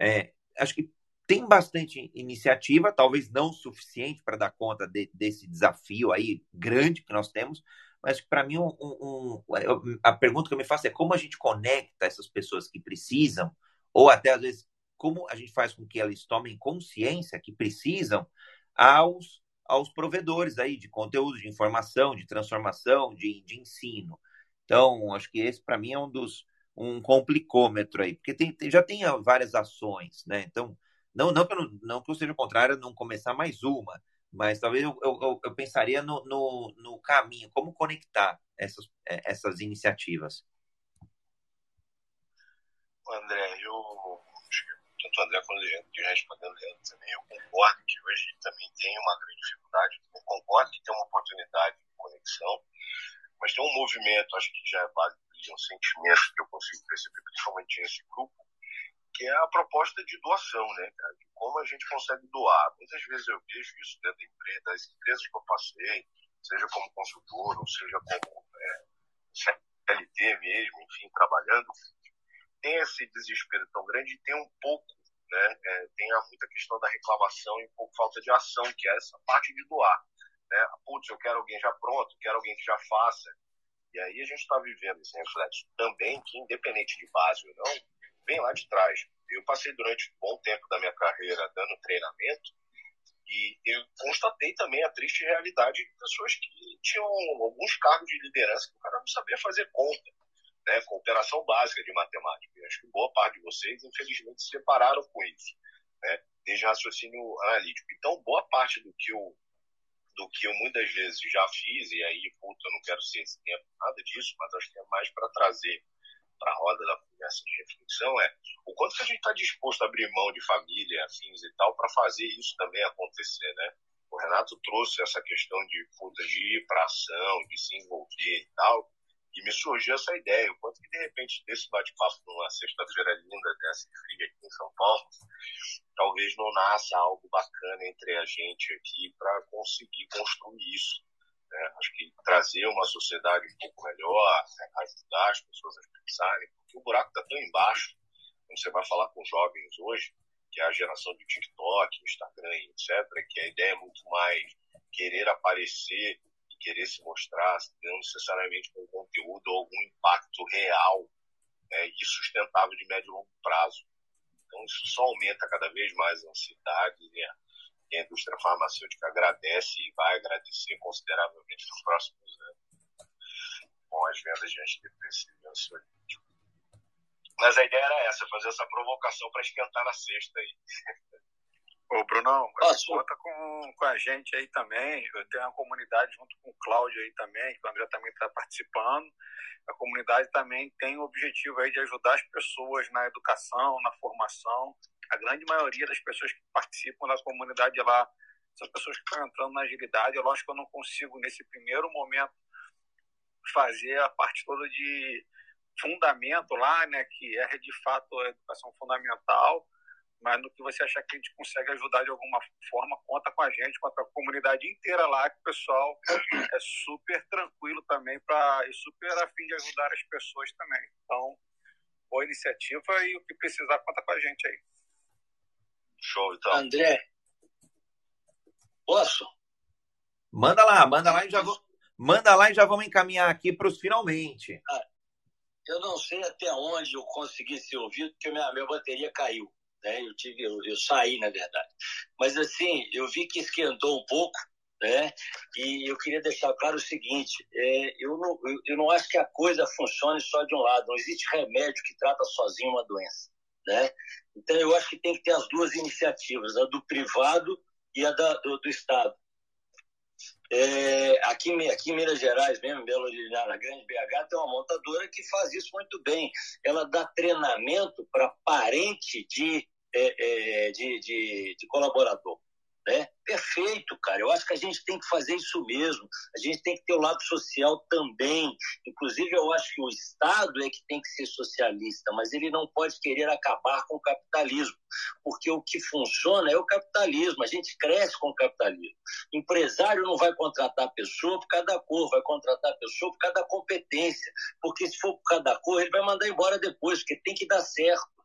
É, acho que tem bastante iniciativa, talvez não suficiente para dar conta de, desse desafio aí grande que nós temos, mas para mim um, um, um, a pergunta que eu me faço é como a gente conecta essas pessoas que precisam ou até às vezes como a gente faz com que eles tomem consciência que precisam aos, aos provedores aí de conteúdo, de informação, de transformação, de, de ensino. Então, acho que esse para mim é um dos um complicômetro aí, porque tem, tem, já tem várias ações, né? Então, não, não, que eu, não que eu seja contrário a não começar mais uma, mas talvez eu, eu, eu pensaria no, no, no, caminho, como conectar essas, essas iniciativas. André, eu tanto o André quanto o Leandro, de respondendo Leandro também, eu concordo que hoje também tem uma grande dificuldade, eu concordo que tem uma oportunidade de conexão, mas tem um movimento, acho que já é válido, um sentimento que eu consigo perceber, principalmente nesse grupo, que é a proposta de doação, né, cara? De como a gente consegue doar. Muitas vezes eu vejo isso dentro das empresas que eu passei, seja como consultor, ou seja como é, CLT mesmo, enfim, trabalhando, tem esse desespero tão grande e tem um pouco, né, é, tem muita questão da reclamação e um pouco falta de ação, que é essa parte de doar. Né? Putz, eu quero alguém já pronto, quero alguém que já faça. E aí a gente está vivendo esse reflexo também, que independente de base ou não, vem lá de trás. Eu passei durante um bom tempo da minha carreira dando treinamento e eu constatei também a triste realidade de pessoas que tinham alguns cargos de liderança que o cara não sabia fazer conta né, com operação básica de matemática. Eu acho que boa parte de vocês, infelizmente, se separaram com isso, né, desde raciocínio analítico. Então, boa parte do que eu do que eu muitas vezes já fiz, e aí, puta, eu não quero ser esse tempo, nada disso, mas acho que é mais para trazer para a roda da conversa de reflexão é o quanto que a gente está disposto a abrir mão de família, afins e tal, para fazer isso também acontecer, né? O Renato trouxe essa questão de, puta, de ir para ação, de se envolver e tal, e me surgiu essa ideia, o quanto que de repente desse bate-papo numa sexta-feira linda dessa fria aqui em São Paulo, talvez não nasça algo bacana entre a gente aqui para conseguir construir isso. Né? Acho que trazer uma sociedade um pouco melhor, né? ajudar as pessoas a pensarem, porque o buraco está tão embaixo, quando você vai falar com jovens hoje, que é a geração de TikTok, Instagram, etc., que a ideia é muito mais querer aparecer querer se mostrar, não necessariamente com conteúdo ou algum impacto real né, e sustentável de médio e longo prazo. Então, isso só aumenta cada vez mais a ansiedade a, e a indústria farmacêutica agradece e vai agradecer consideravelmente nos próximos anos com as vendas de antidepressivo e ansiolítico. Mas a ideia era essa, fazer essa provocação para esquentar na sexta aí. Ô, Brunão, conta com, com a gente aí também. Eu tenho uma comunidade junto com o Cláudio aí também, que o André também está participando. A comunidade também tem o objetivo aí de ajudar as pessoas na educação, na formação. A grande maioria das pessoas que participam da comunidade lá, são pessoas que estão entrando na agilidade. Eu acho que eu não consigo, nesse primeiro momento, fazer a parte toda de fundamento lá, né, que é de fato a educação fundamental mas no que você achar que a gente consegue ajudar de alguma forma, conta com a gente, conta com a comunidade inteira lá, que o pessoal é super tranquilo também para e super afim de ajudar as pessoas também. Então, boa iniciativa e o que precisar, conta com a gente aí. Show, então. André, posso? Manda lá, manda lá e já vou, manda lá e já vamos encaminhar aqui para os finalmente. Ah, eu não sei até onde eu consegui ser ouvido, porque minha, minha bateria caiu né? Eu tive, eu, eu saí na verdade, mas assim eu vi que esquentou um pouco, né? E eu queria deixar claro o seguinte: é, eu, não, eu, eu não acho que a coisa funcione só de um lado. Não existe remédio que trata sozinho uma doença, né? Então eu acho que tem que ter as duas iniciativas, a do privado e a da, do, do Estado. É, aqui, aqui em Minas Gerais, mesmo, Belo Horizonte, Grande BH, tem uma montadora que faz isso muito bem. Ela dá treinamento para parente de é, é, de, de, de colaborador. Né? Perfeito, cara. Eu acho que a gente tem que fazer isso mesmo. A gente tem que ter o lado social também. Inclusive, eu acho que o Estado é que tem que ser socialista, mas ele não pode querer acabar com o capitalismo, porque o que funciona é o capitalismo. A gente cresce com o capitalismo. Empresário não vai contratar pessoa por causa da cor, vai contratar pessoa por causa da competência, porque se for por causa da cor, ele vai mandar embora depois, porque tem que dar certo.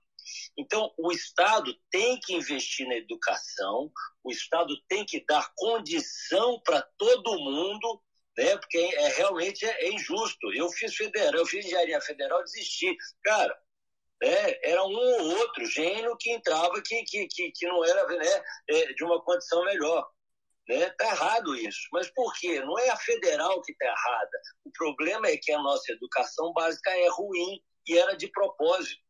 Então, o Estado tem que investir na educação, o Estado tem que dar condição para todo mundo, né? porque é, realmente é, é, injusto. Eu fiz federal, eu fiz engenharia federal, desisti. Cara, é, era um ou outro gênio que entrava que, que, que, que não era né, é, de uma condição melhor. Né? Tá errado isso. Mas por quê? Não é a federal que está errada. O problema é que a nossa educação básica é ruim e era de propósito.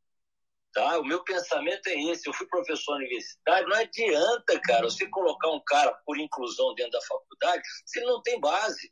Tá? O meu pensamento é esse. Eu fui professor universitário. Não adianta, cara, você colocar um cara por inclusão dentro da faculdade se ele não tem base.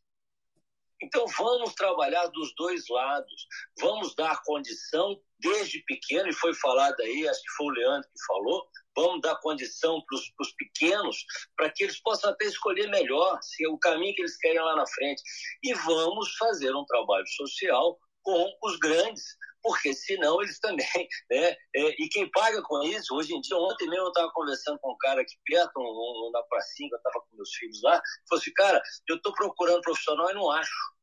Então vamos trabalhar dos dois lados. Vamos dar condição desde pequeno, e foi falado aí, acho que foi o Leandro que falou, vamos dar condição para os pequenos, para que eles possam até escolher melhor se é o caminho que eles querem lá na frente. E vamos fazer um trabalho social com os grandes, porque senão eles também, né? É, e quem paga com isso, hoje em dia, ontem mesmo eu estava conversando com um cara aqui perto, um, um, na pracinha, eu estava com meus filhos lá, falou assim, cara, eu estou procurando profissional e não acho.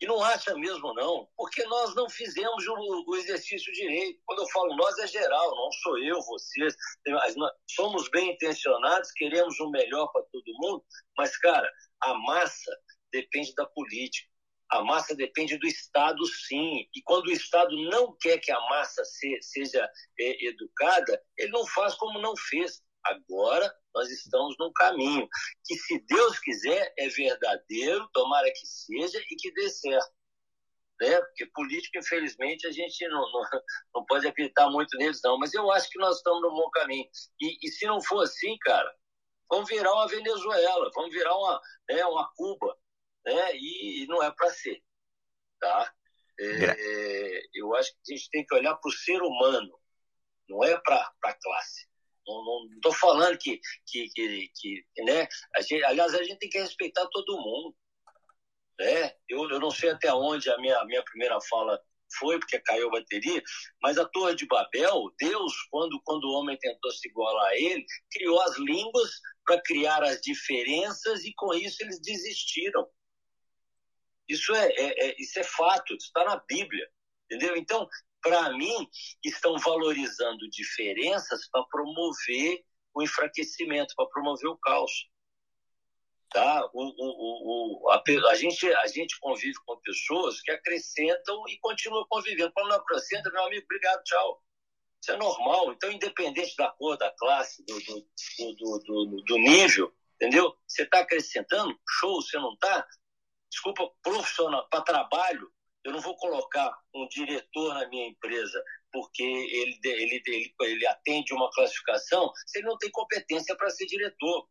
E não acha mesmo, não, porque nós não fizemos o, o, exercício direito. Quando eu falo nós, é geral, não sou eu, vocês. Somos bem intencionados, queremos o melhor para todo mundo, mas, cara, a massa depende da política. A massa depende do Estado, sim. E quando o Estado não quer que a massa se, seja é, educada, ele não faz como não fez. Agora nós estamos num caminho que, se Deus quiser, é verdadeiro, tomara que seja e que dê certo. Né? Porque político, infelizmente, a gente não, não, não pode acreditar muito neles, não. Mas eu acho que nós estamos no bom caminho. E, e se não for assim, cara, vamos virar uma Venezuela, vamos virar uma, né, uma Cuba né? e, não é para ser. Tá? É, eu acho que a gente tem que olhar para o ser humano, não é para a classe. Não estou falando que, que, que, que né? A gente, aliás, a gente tem que respeitar todo mundo. Né? Eu, eu não sei até onde a minha, minha primeira fala foi, porque caiu a bateria, mas a Torre de Babel, Deus, quando, quando o homem tentou se igualar a ele, criou as línguas para criar as diferenças e com isso eles desistiram. Isso é, é, é isso é fato, está na Bíblia, entendeu? Então, para mim, estão valorizando diferenças para promover o enfraquecimento, para promover o caos. Tá? O, o, o, a, a, gente, a gente convive com pessoas que acrescentam e continuam convivendo. Quando não acrescenta, meu amigo, obrigado, tchau. Isso é normal. Então, independente da cor, da classe, do, do, do, do nível, entendeu? Você está acrescentando, show, você não está, desculpa, profissional, para trabalho, Eu não vou colocar um diretor na minha empresa porque ele, ele, ele, ele atende uma classificação se ele não tem competência para ser diretor.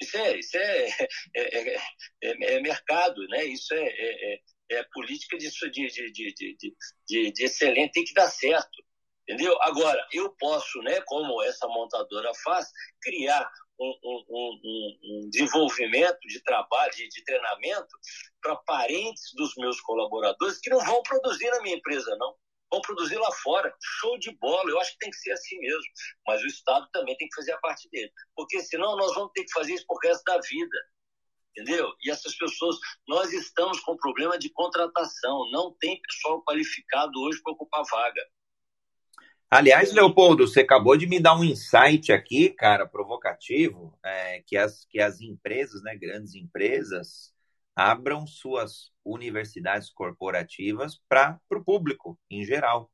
Isso é, isso é, é, é, é mercado, né? isso é, é, política de, de, de, de, de, de excelente, tem que dar certo. Entendeu? Agora, eu posso, né, como essa montadora faz, criar um, um, um, desenvolvimento de trabalho, de, de treinamento para parentes dos meus colaboradores que não vão produzir na minha empresa, não. Vão produzir lá fora. Show de bola. Eu acho que tem que ser assim mesmo. Mas o Estado também tem que fazer a parte dele. Porque senão nós vamos ter que fazer isso por resto da vida. Entendeu? E essas pessoas, nós estamos com problema de contratação. Não tem pessoal qualificado hoje para ocupar vaga. Aliás, Leopoldo, você acabou de me dar um insight aqui, cara, provocativo, é, que, as, que as empresas, né, grandes empresas, abram suas universidades corporativas para o público, em geral.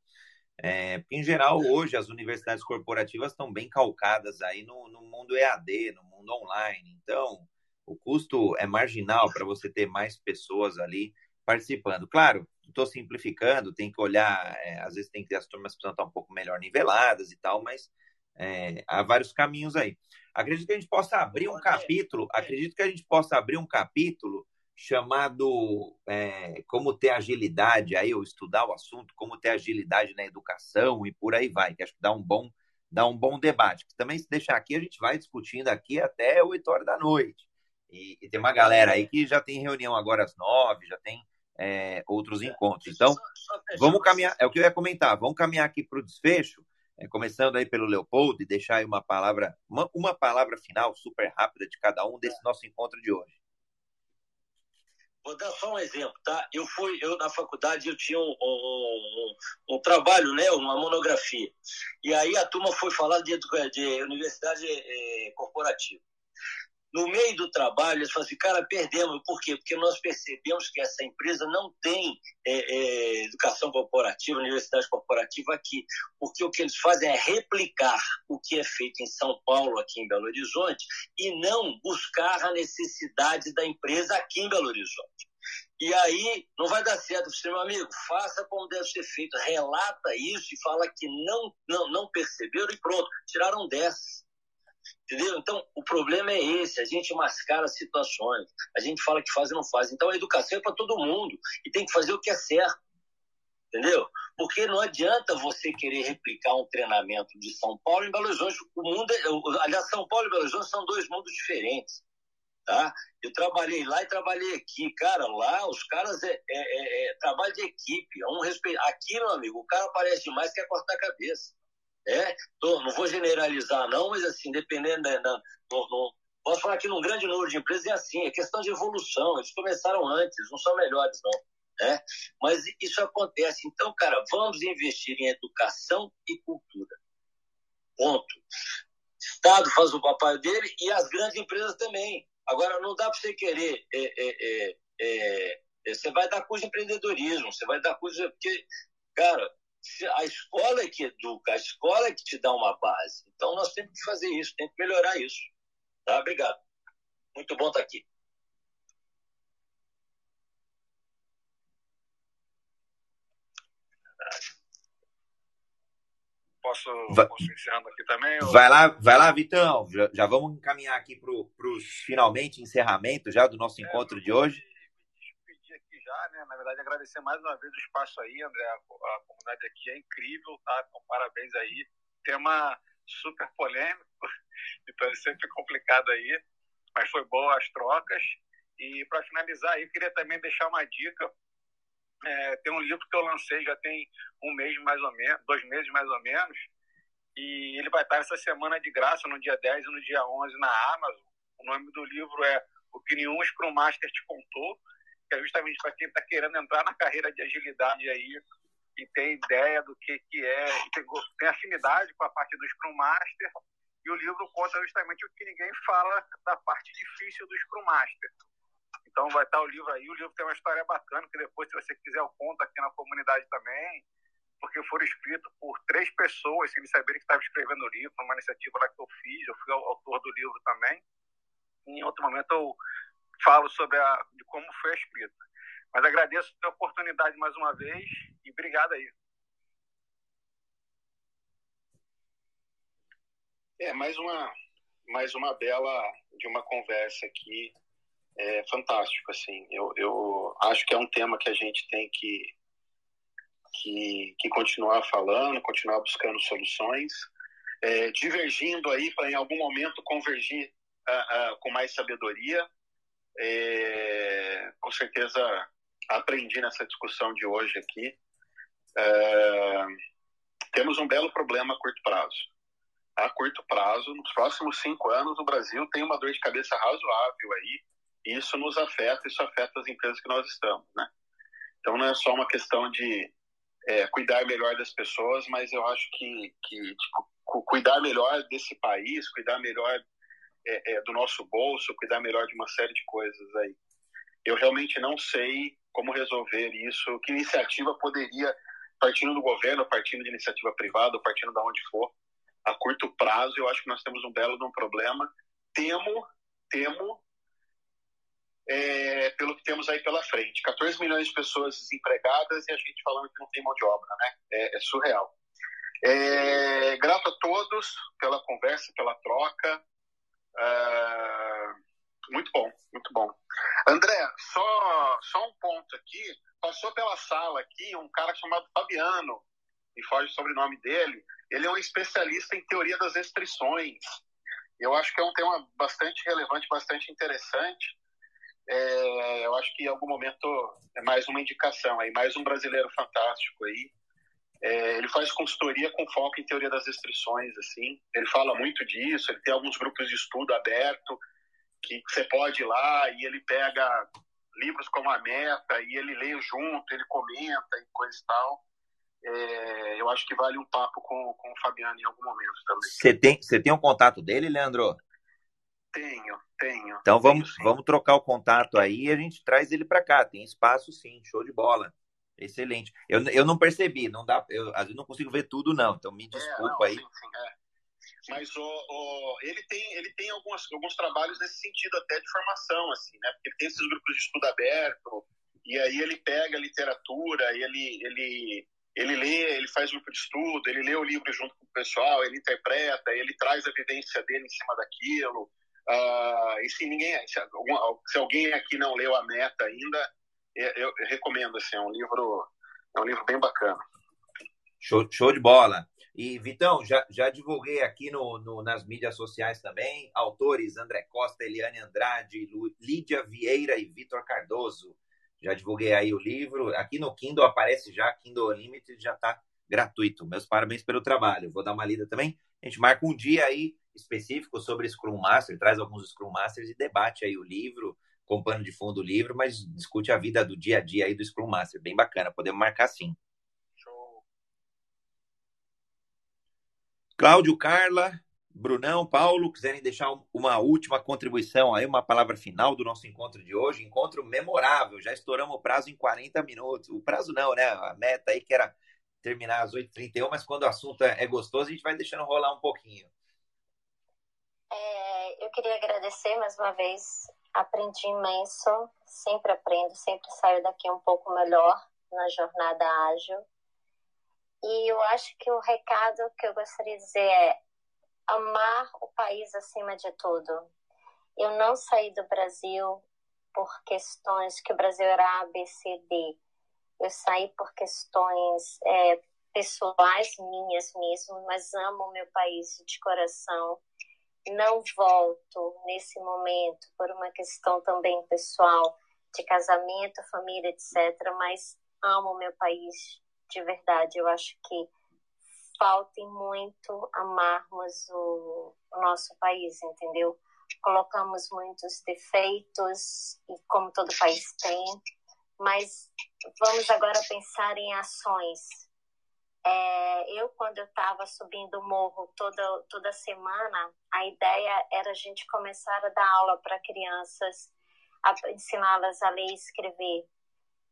É, em geral, hoje, as universidades corporativas estão bem calcadas aí no, no mundo EAD, no mundo online. Então, o custo é marginal para você ter mais pessoas ali participando. Claro, estou simplificando, tem que olhar, é, às vezes tem que as turmas precisam estar um pouco melhor niveladas e tal, mas é, há vários caminhos aí. Acredito que a gente possa abrir um capítulo, acredito que a gente possa abrir um capítulo chamado é, Como ter agilidade, aí eu estudar o assunto, como ter agilidade na educação e por aí vai, que acho que dá um bom, dá um bom debate. Que também, se deixar aqui, a gente vai discutindo aqui até 8 horas da noite. E, e tem uma galera aí que já tem reunião agora às 9, já tem é, outros encontros. Então, vamos caminhar, é o que eu ia comentar, vamos caminhar aqui para o desfecho, é, começando aí pelo Leopoldo, e deixar aí uma palavra, uma, uma palavra final super rápida de cada um desse nosso encontro de hoje. Vou dar só um exemplo, tá? Eu fui, eu na faculdade eu tinha um, um, um, um trabalho, né, uma monografia. E aí a turma foi falar de, de universidade é, corporativa. No meio do trabalho, eles falam assim, cara, perdemos. Por quê? Porque nós percebemos que essa empresa não tem é, é, educação corporativa, universidade corporativa aqui. Porque o que eles fazem é replicar o que é feito em São Paulo, aqui em Belo Horizonte, e não buscar a necessidade da empresa aqui em Belo Horizonte. E aí não vai dar certo. Você, meu amigo, faça como deve ser feito. Relata isso e fala que não, não, não perceberam e pronto. Tiraram 10. Entendeu? Então, o problema é esse: a gente mascara situações, a gente fala que faz e não faz. Então, a educação é para todo mundo e tem que fazer o que é certo. Entendeu? Porque não adianta você querer replicar um treinamento de São Paulo em Belo Horizonte. O mundo, é, aliás, São Paulo e Belo Horizonte são dois mundos diferentes. Tá? Eu trabalhei lá e trabalhei aqui. Cara, lá os caras é, é, é, é trabalho de equipe. É um respeito. Aqui, meu amigo, o cara aparece demais quer cortar a cabeça. É, tô, não vou generalizar, não, mas assim, dependendo da. da no, no, posso falar que num grande número de empresas é assim, é questão de evolução. Eles começaram antes, não são melhores, não. Né? Mas isso acontece. Então, cara, vamos investir em educação e cultura. Ponto. Estado faz o papel dele e as grandes empresas também. Agora, não dá para você querer. É, é, é, é, é, você vai dar curso de empreendedorismo, você vai dar curso. Porque, cara, a escola é que educa, a escola é que te dá uma base. Então nós temos que fazer isso, temos que melhorar isso. Tá? Obrigado. Muito bom estar aqui. Posso, vai, posso encerrando aqui também? Ou... Vai lá, vai lá, Vitão. Já, já vamos encaminhar aqui para os finalmente encerramento já do nosso é, encontro de hoje já, né? Na verdade, agradecer mais uma vez o espaço aí, André. A, a comunidade aqui é incrível, tá? Então, parabéns aí. Tema super polêmico, então é sempre complicado aí, mas foi boa as trocas. E para finalizar aí, queria também deixar uma dica. É, tem um livro que eu lancei já tem um mês mais ou menos, dois meses mais ou menos, e ele vai estar essa semana de graça, no dia 10 e no dia 11 na Amazon. O nome do livro é O que nenhum Scrum Master te contou que é justamente para quem está querendo entrar na carreira de agilidade aí e tem ideia do que, que é, tem, tem afinidade com a parte do Scrum Master, e o livro conta justamente o que ninguém fala da parte difícil do Scrum Master. Então vai estar o livro aí, o livro tem uma história bacana, que depois, se você quiser, eu conto aqui na comunidade também, porque foram escritos por três pessoas, sem saberem que estava escrevendo o livro, uma iniciativa lá que eu fiz, eu fui autor do livro também. Em outro momento eu falo sobre a, de como foi a escrita. Mas agradeço a oportunidade mais uma vez e obrigado aí. É, mais uma, mais uma bela de uma conversa aqui. É fantástico, assim. Eu, eu acho que é um tema que a gente tem que, que, que continuar falando, continuar buscando soluções, é, divergindo aí para em algum momento convergir uh, uh, com mais sabedoria. É, com certeza aprendi nessa discussão de hoje aqui. É, temos um belo problema a curto prazo. A curto prazo, nos próximos cinco anos, o Brasil tem uma dor de cabeça razoável aí, e isso nos afeta, isso afeta as empresas que nós estamos, né? Então não é só uma questão de é, cuidar melhor das pessoas, mas eu acho que, que tipo, cuidar melhor desse país, cuidar melhor é, é, do nosso bolso, cuidar melhor de uma série de coisas aí. Eu realmente não sei como resolver isso, que iniciativa poderia, partindo do governo, partindo de iniciativa privada, partindo de onde for, a curto prazo, eu acho que nós temos um belo de um problema. Temo, temo, é, pelo que temos aí pela frente. 14 milhões de pessoas desempregadas e a gente falando que não tem mão de obra, né? É, é surreal. É, grato a todos pela conversa, pela troca. É, muito bom, muito bom. André, só, só um ponto aqui. Passou pela sala aqui um cara chamado Fabiano, me foge o sobrenome dele. Ele é um especialista em teoria das restrições. Eu acho que é um tema bastante relevante, bastante interessante. É, eu acho que em algum momento é mais uma indicação aí, mais um brasileiro fantástico aí. É, ele faz consultoria com foco em teoria das restrições, assim. Ele fala muito disso. Ele tem alguns grupos de estudo aberto que você pode ir lá e ele pega livros como a Meta e ele lê junto, ele comenta e coisa e tal. É, eu acho que vale um papo com, com o Fabiano em algum momento também. Você tem, você tem um contato dele, Leandro? Tenho, tenho. Então vamos, tenho, vamos trocar o contato aí e a gente traz ele para cá. Tem espaço sim, show de bola. Excelente. Eu, eu não percebi, não dá, eu, vezes não consigo ver tudo, não. Então me desculpa é, não, aí. Sim, sim, é. Mas o, o, ele tem, ele tem algumas, alguns trabalhos nesse sentido até de formação, assim, né? Porque ele tem esses grupos de estudo aberto, e aí ele pega a literatura, ele, ele, ele lê, ele faz grupo de estudo, ele lê o livro junto com o pessoal, ele interpreta, ele traz a vivência dele em cima daquilo. Uh, e se ninguém, se, se, alguém aqui não leu a meta ainda, eu, eu, recomendo, assim, é um livro, é um livro bem bacana. Show, show de bola. E, Vitão, já, já divulguei aqui no, no, nas mídias sociais também, autores André Costa, Eliane Andrade, Lu, Lídia Vieira e Vitor Cardoso. Já divulguei aí o livro. Aqui no Kindle aparece já, Kindle Unlimited já está gratuito. Meus parabéns pelo trabalho. Vou dar uma lida também. A gente marca um dia aí específico sobre Scrum Master, traz alguns Scrum Masters e debate aí o livro, com pano de fundo o livro, mas discute a vida do dia a dia aí do Scrum Master. Bem bacana, podemos marcar sim. Cláudio, Carla, Brunão, Paulo, quiserem deixar uma última contribuição aí, uma palavra final do nosso encontro de hoje, encontro memorável, já estouramos o prazo em 40 minutos. O prazo não, né? A meta aí que era terminar às 8h31, mas quando o assunto é gostoso, a gente vai deixando rolar um pouquinho. É, eu queria agradecer mais uma vez, aprendi imenso, sempre aprendo, sempre saio daqui um pouco melhor na jornada ágil. E eu acho que o recado que eu gostaria de dizer é amar o país acima de tudo. Eu não saí do Brasil por questões que o Brasil era A, B, C, D. Eu saí por questões é, pessoais minhas mesmo, mas amo o meu país de coração. Não volto nesse momento por uma questão também pessoal de casamento, família, etc. Mas amo meu país de verdade. Eu acho que falta muito amarmos o, o nosso país, entendeu? Colocamos muitos defeitos, e como todo país tem, mas vamos agora pensar em ações. É, eu, quando eu estava subindo o morro toda, toda semana, a ideia era a gente começar a dar aula para crianças, ensiná-las a ler e escrever.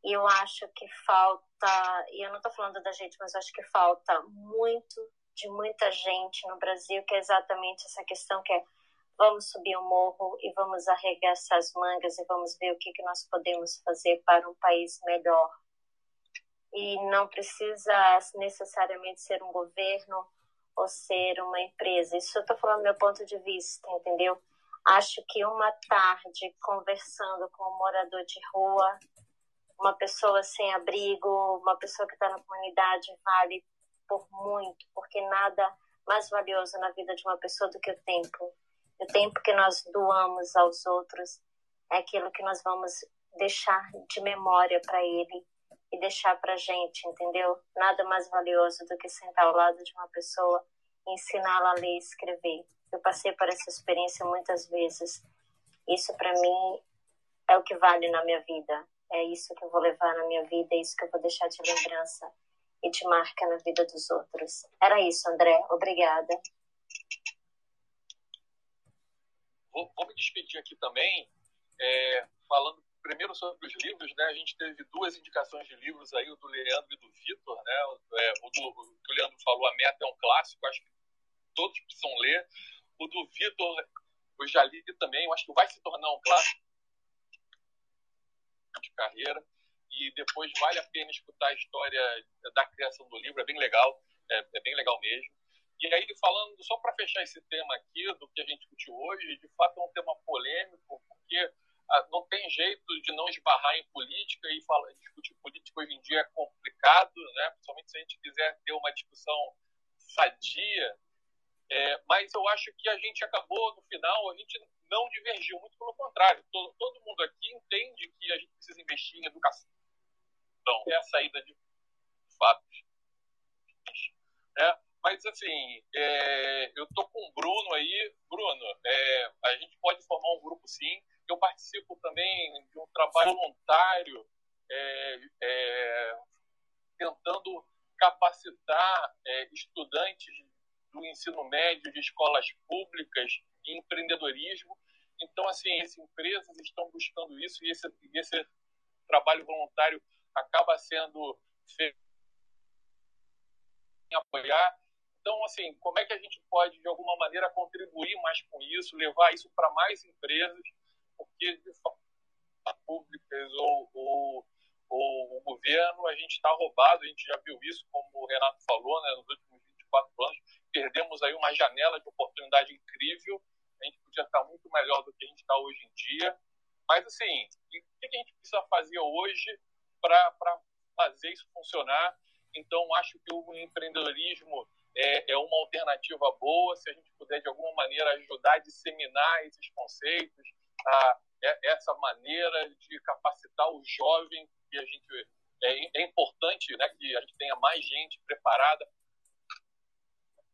E eu acho que falta, e eu não estou falando da gente, mas acho que falta muito de muita gente no Brasil, que é exatamente essa questão que é vamos subir o morro e vamos arregaçar as mangas e vamos ver o que, que nós podemos fazer para um país melhor. E não precisa necessariamente ser um governo ou ser uma empresa. Isso eu estou falando do meu ponto de vista, entendeu? Acho que uma tarde conversando com um morador de rua, uma pessoa sem abrigo, uma pessoa que está na comunidade vale por muito, porque nada mais valioso na vida de uma pessoa do que o tempo. O tempo que nós doamos aos outros é aquilo que nós vamos deixar de memória para ele e deixar para gente, entendeu? Nada mais valioso do que sentar ao lado de uma pessoa e ensiná-la a ler e escrever. Eu passei por essa experiência muitas vezes. Isso para mim é o que vale na minha vida. É isso que eu vou levar na minha vida, é isso que eu vou deixar de lembrança e de marca na vida dos outros. Era isso, André. Obrigada. Vou, vou me despedir aqui também, é, falando primeiro sobre os livros, né? A gente teve duas indicações de livros aí, o do Leandro e do Vitor, né? É, o, do, o que o Leandro falou, A Meta é um clássico, acho que todos precisam ler. O do Vitor, eu já li também, eu acho que vai se tornar um clássico de carreira. E depois vale a pena escutar a história da criação do livro, é bem legal, é, é bem legal mesmo. E aí, falando, só para fechar esse tema aqui, do que a gente discutiu hoje, de fato é um tema polêmico, porque não tem jeito de não esbarrar em política e falar, discutir política hoje em dia é complicado, né? principalmente se a gente quiser ter uma discussão sadia. É, mas eu acho que a gente acabou, no final, a gente não divergiu, muito pelo contrário. Todo, todo mundo aqui entende que a gente precisa investir em educação. Então, é a saída de fatos. É, mas, assim, é, eu tô com o Bruno aí. Bruno, é, a gente pode formar um grupo, sim. Eu participo também de um trabalho voluntário é, é tentando capacitar é, estudantes do ensino médio de escolas públicas em empreendedorismo. Então, assim, as empresas estão buscando isso e esse, esse trabalho voluntário acaba sendo feito em apoiar. Então, assim, como é que a gente pode, de alguma maneira, contribuir mais com isso, levar isso para mais empresas, porque, de públicas ou, ou, ou o governo, a gente está roubado, a gente já viu isso, como o Renato falou, né, nos últimos 24 anos, perdemos aí uma janela de oportunidade incrível, a gente podia estar muito melhor do que a gente está hoje em dia, mas, assim, o que a gente precisa fazer hoje para fazer isso funcionar? Então, acho que o empreendedorismo é, é, uma alternativa boa se a gente puder, de alguma maneira, ajudar a disseminar esses conceitos, a, é, essa maneira de capacitar o jovem, que a gente é, é importante né, que a gente tenha mais gente preparada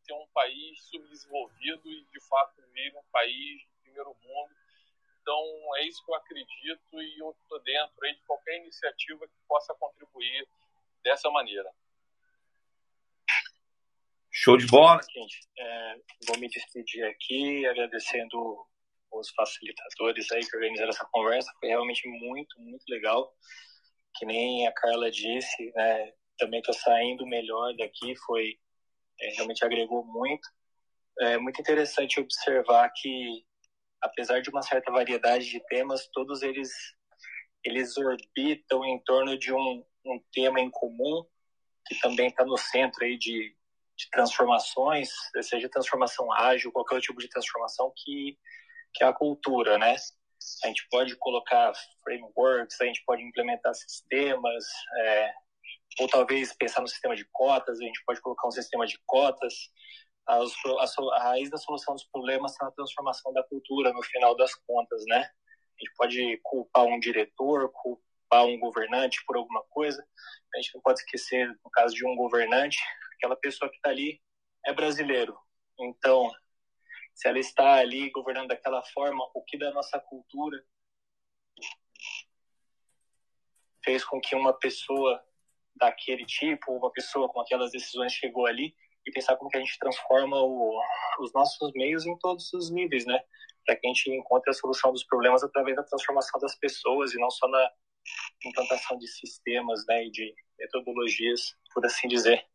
ser um país subdesenvolvido e, de fato, vir um país de primeiro mundo. Então, é isso que eu acredito e eu estou dentro aí de qualquer iniciativa que possa contribuir dessa maneira. Show de bola. Gente, é, vou me despedir aqui agradecendo os facilitadores aí que organizaram essa conversa. Foi realmente muito, muito legal. Que nem a Carla disse, né, também estou saindo melhor daqui. Foi é, realmente agregou muito. É muito interessante observar que, apesar de uma certa variedade de temas, todos eles eles orbitam em torno de um, um tema em comum que também está no centro aí de de transformações, seja transformação ágil, qualquer tipo de transformação que, que é a cultura, né? A gente pode colocar frameworks, a gente pode implementar sistemas, é, ou talvez pensar no sistema de cotas, a gente pode colocar um sistema de cotas. A, a, a raiz da solução dos problemas está na transformação da cultura, no final das contas, né? A gente pode culpar um diretor, culpar um governante por alguma coisa. A gente não pode esquecer, no caso de um governante, aquela pessoa que está ali é brasileiro. Então, se ela está ali governando daquela forma, o que da nossa cultura fez com que uma pessoa daquele tipo, uma pessoa com aquelas decisões chegou ali e pensar como que a gente transforma o, os nossos meios em todos os níveis, né? Para que a gente encontre a solução dos problemas através da transformação das pessoas e não só na implantação de sistemas, né, e de metodologias, por assim dizer.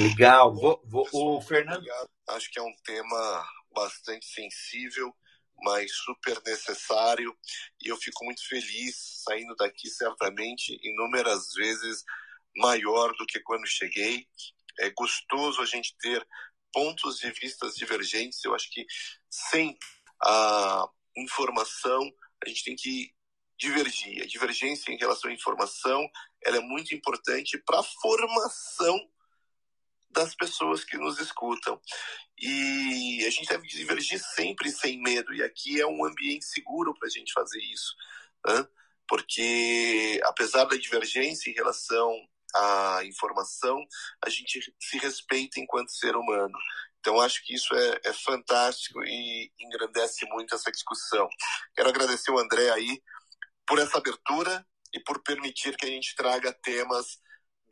Legal. Vou, vou, o Fernando. Obrigado. Acho que é um tema bastante sensível, mas super necessário. E eu fico muito feliz saindo daqui, certamente, inúmeras vezes maior do que quando cheguei. É gostoso a gente ter pontos de vistas divergentes. Eu acho que sem a informação a gente tem que divergir. A divergência em relação à informação ela é muito importante para a formação das pessoas que nos escutam. E a gente deve divergir sempre sem medo. E aqui é um ambiente seguro para a gente fazer isso. Né? Porque, apesar da divergência em relação à informação, a gente se respeita enquanto ser humano. Então, acho que isso é, é fantástico e engrandece muito essa discussão. Quero agradecer o André aí por essa abertura e por permitir que a gente traga temas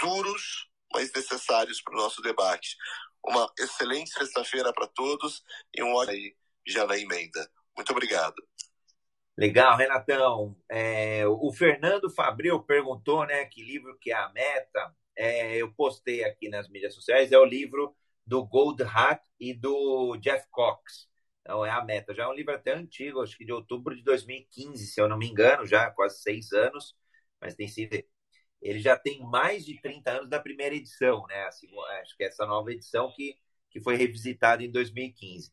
duros, mas necessários para o nosso debate. Uma excelente sexta-feira para todos e um ótimo aí já na emenda. Muito obrigado. Legal, Renatão. É, o Fernando Fabril perguntou, né, que livro que é a meta. É, eu postei aqui nas mídias sociais, é o livro do Gold Hat e do Jeff Cox. Então é a meta. Já é um livro até antigo, acho que de outubro de 2015, se eu não me engano, já quase seis anos, mas tem sido ele já tem mais de 30 anos da primeira edição, né? acho que é essa nova edição que, que foi revisitada em 2015.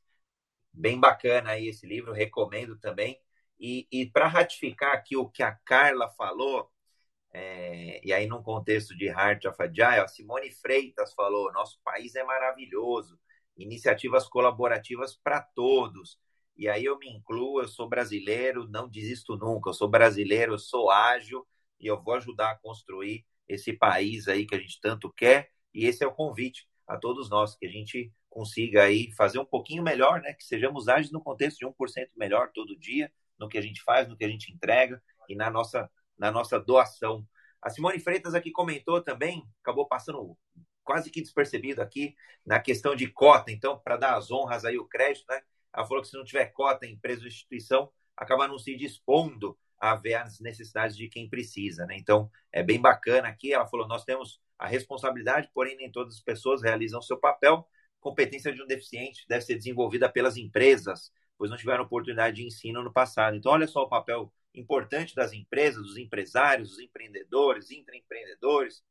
Bem bacana aí esse livro, recomendo também. E, e para ratificar aqui o que a Carla falou, é, e aí num contexto de Heart of Agile, a Simone Freitas falou: nosso país é maravilhoso, iniciativas colaborativas para todos. E aí eu me incluo, eu sou brasileiro, não desisto nunca, eu sou brasileiro, eu sou ágil, e eu vou ajudar a construir esse país aí que a gente tanto quer. E esse é o convite a todos nós, que a gente consiga aí fazer um pouquinho melhor, né? Que sejamos ágeis no contexto de 1% melhor todo dia, no que a gente faz, no que a gente entrega e na nossa, na nossa doação. A Simone Freitas aqui comentou também, acabou passando quase que despercebido aqui, na questão de cota. Então, para dar as honras aí, o crédito, né? Ela falou que se não tiver cota em empresa ou instituição, acaba não se dispondo a ver as necessidades de quem precisa, né? Então, é bem bacana aqui. Ela falou: nós temos a responsabilidade, porém, nem todas as pessoas realizam seu papel. Competência de um deficiente deve ser desenvolvida pelas empresas, pois não tiveram oportunidade de ensino no passado. Então, olha só o papel importante das empresas, dos empresários, dos empreendedores, intraempreendedores,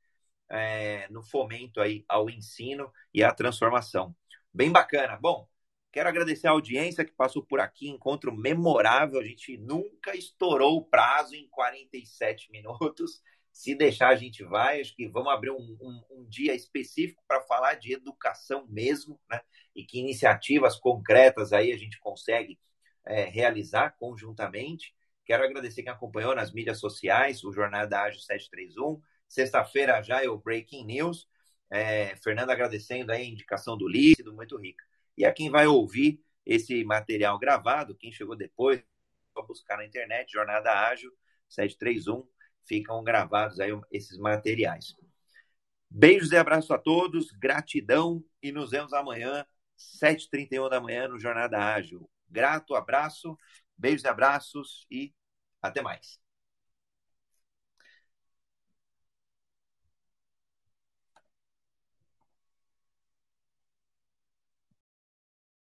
é, no fomento aí ao ensino e à transformação. Bem bacana. Bom, Quero agradecer a audiência que passou por aqui, encontro memorável. A gente nunca estourou o prazo em 47 minutos. Se deixar, a gente vai. Acho que vamos abrir um, um, um dia específico para falar de educação mesmo, né? E que iniciativas concretas aí a gente consegue é, realizar conjuntamente. Quero agradecer quem acompanhou nas mídias sociais, o Jornada Ágil 731. Sexta-feira já é o Breaking News. É, Fernando agradecendo a indicação do Lícido, muito rica. E a quem vai ouvir esse material gravado, quem chegou depois, só buscar na internet, Jornada Ágil 731, ficam gravados aí esses materiais. Beijos e abraços a todos, gratidão e nos vemos amanhã, 7h31 da manhã, no Jornada Ágil. Grato, abraço, beijos e abraços e até mais.